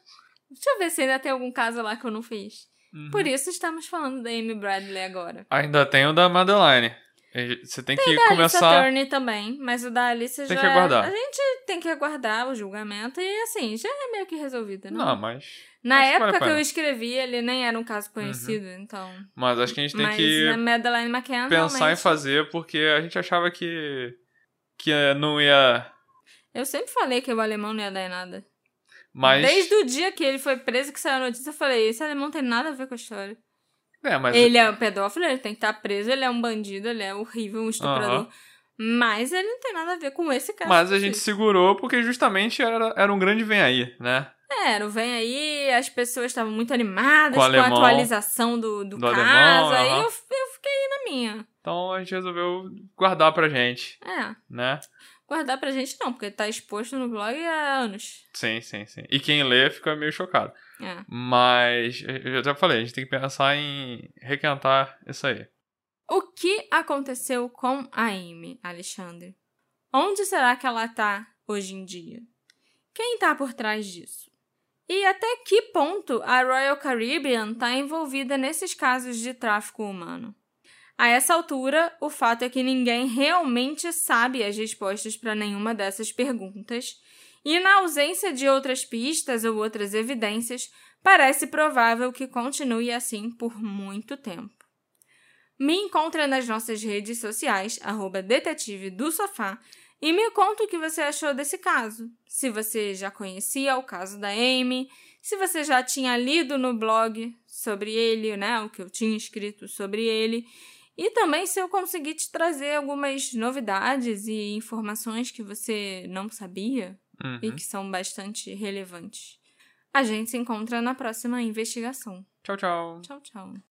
Deixa eu ver se ainda tem algum caso lá que eu não fiz. Uhum. Por isso estamos falando da Amy Bradley agora. Ainda tem o da Madeline. E Você tem que Da Alice começar. Turner também, mas o da Alice Tem já que aguardar. A gente tem que aguardar o julgamento e assim, já é meio que resolvido, né? Não, mas. Na acho que vale época que eu. Uhum. escrevi, ele nem era um caso conhecido, então... Mas acho que a gente tem mas que a Madeline McCann pensar em realmente- fazer, porque a gente achava que. que não ia. Eu sempre falei que o alemão não ia dar em nada. Mas. Desde o dia que ele foi preso, que saiu a notícia, eu falei, esse alemão tem nada a ver com a história. É, mas. Ele é um pedófilo, ele tem que estar preso, ele é um bandido, ele é horrível, um estuprador. Aham. Mas ele não tem nada a ver com esse caso. Mas a gente segurou porque justamente era, era um grande vem aí, né? É, Era, o vem aí, as pessoas estavam muito animadas Com com, alemão. a atualização do, do, Do caso. alemão, aí aham. eu, eu fiquei na minha. Então a gente resolveu guardar pra gente, É, né? guardar pra gente não, porque tá exposto no blog há anos. Sim, sim, sim. E quem lê fica meio chocado. É. Mas, eu já falei, a gente tem que pensar em requentar isso aí. O que aconteceu com a Amy, Alexandre? Onde será que ela tá hoje em dia? Quem tá por trás disso? E até que ponto a Royal Caribbean tá envolvida nesses casos de tráfico humano? A essa altura, o fato é que ninguém realmente sabe as respostas para nenhuma dessas perguntas, e na ausência de outras pistas ou outras evidências, parece provável que continue assim por muito tempo. Me encontra nas nossas redes sociais, detetive do sofá, e me conta o que você achou desse caso. Se você já conhecia o caso da Amy, se você já tinha lido no blog sobre ele, né, o que eu tinha escrito sobre ele, E também se eu conseguir te trazer algumas novidades e informações que você não sabia Uhum. e que são bastante relevantes. A gente se encontra na próxima investigação. Tchau, tchau. Tchau, tchau.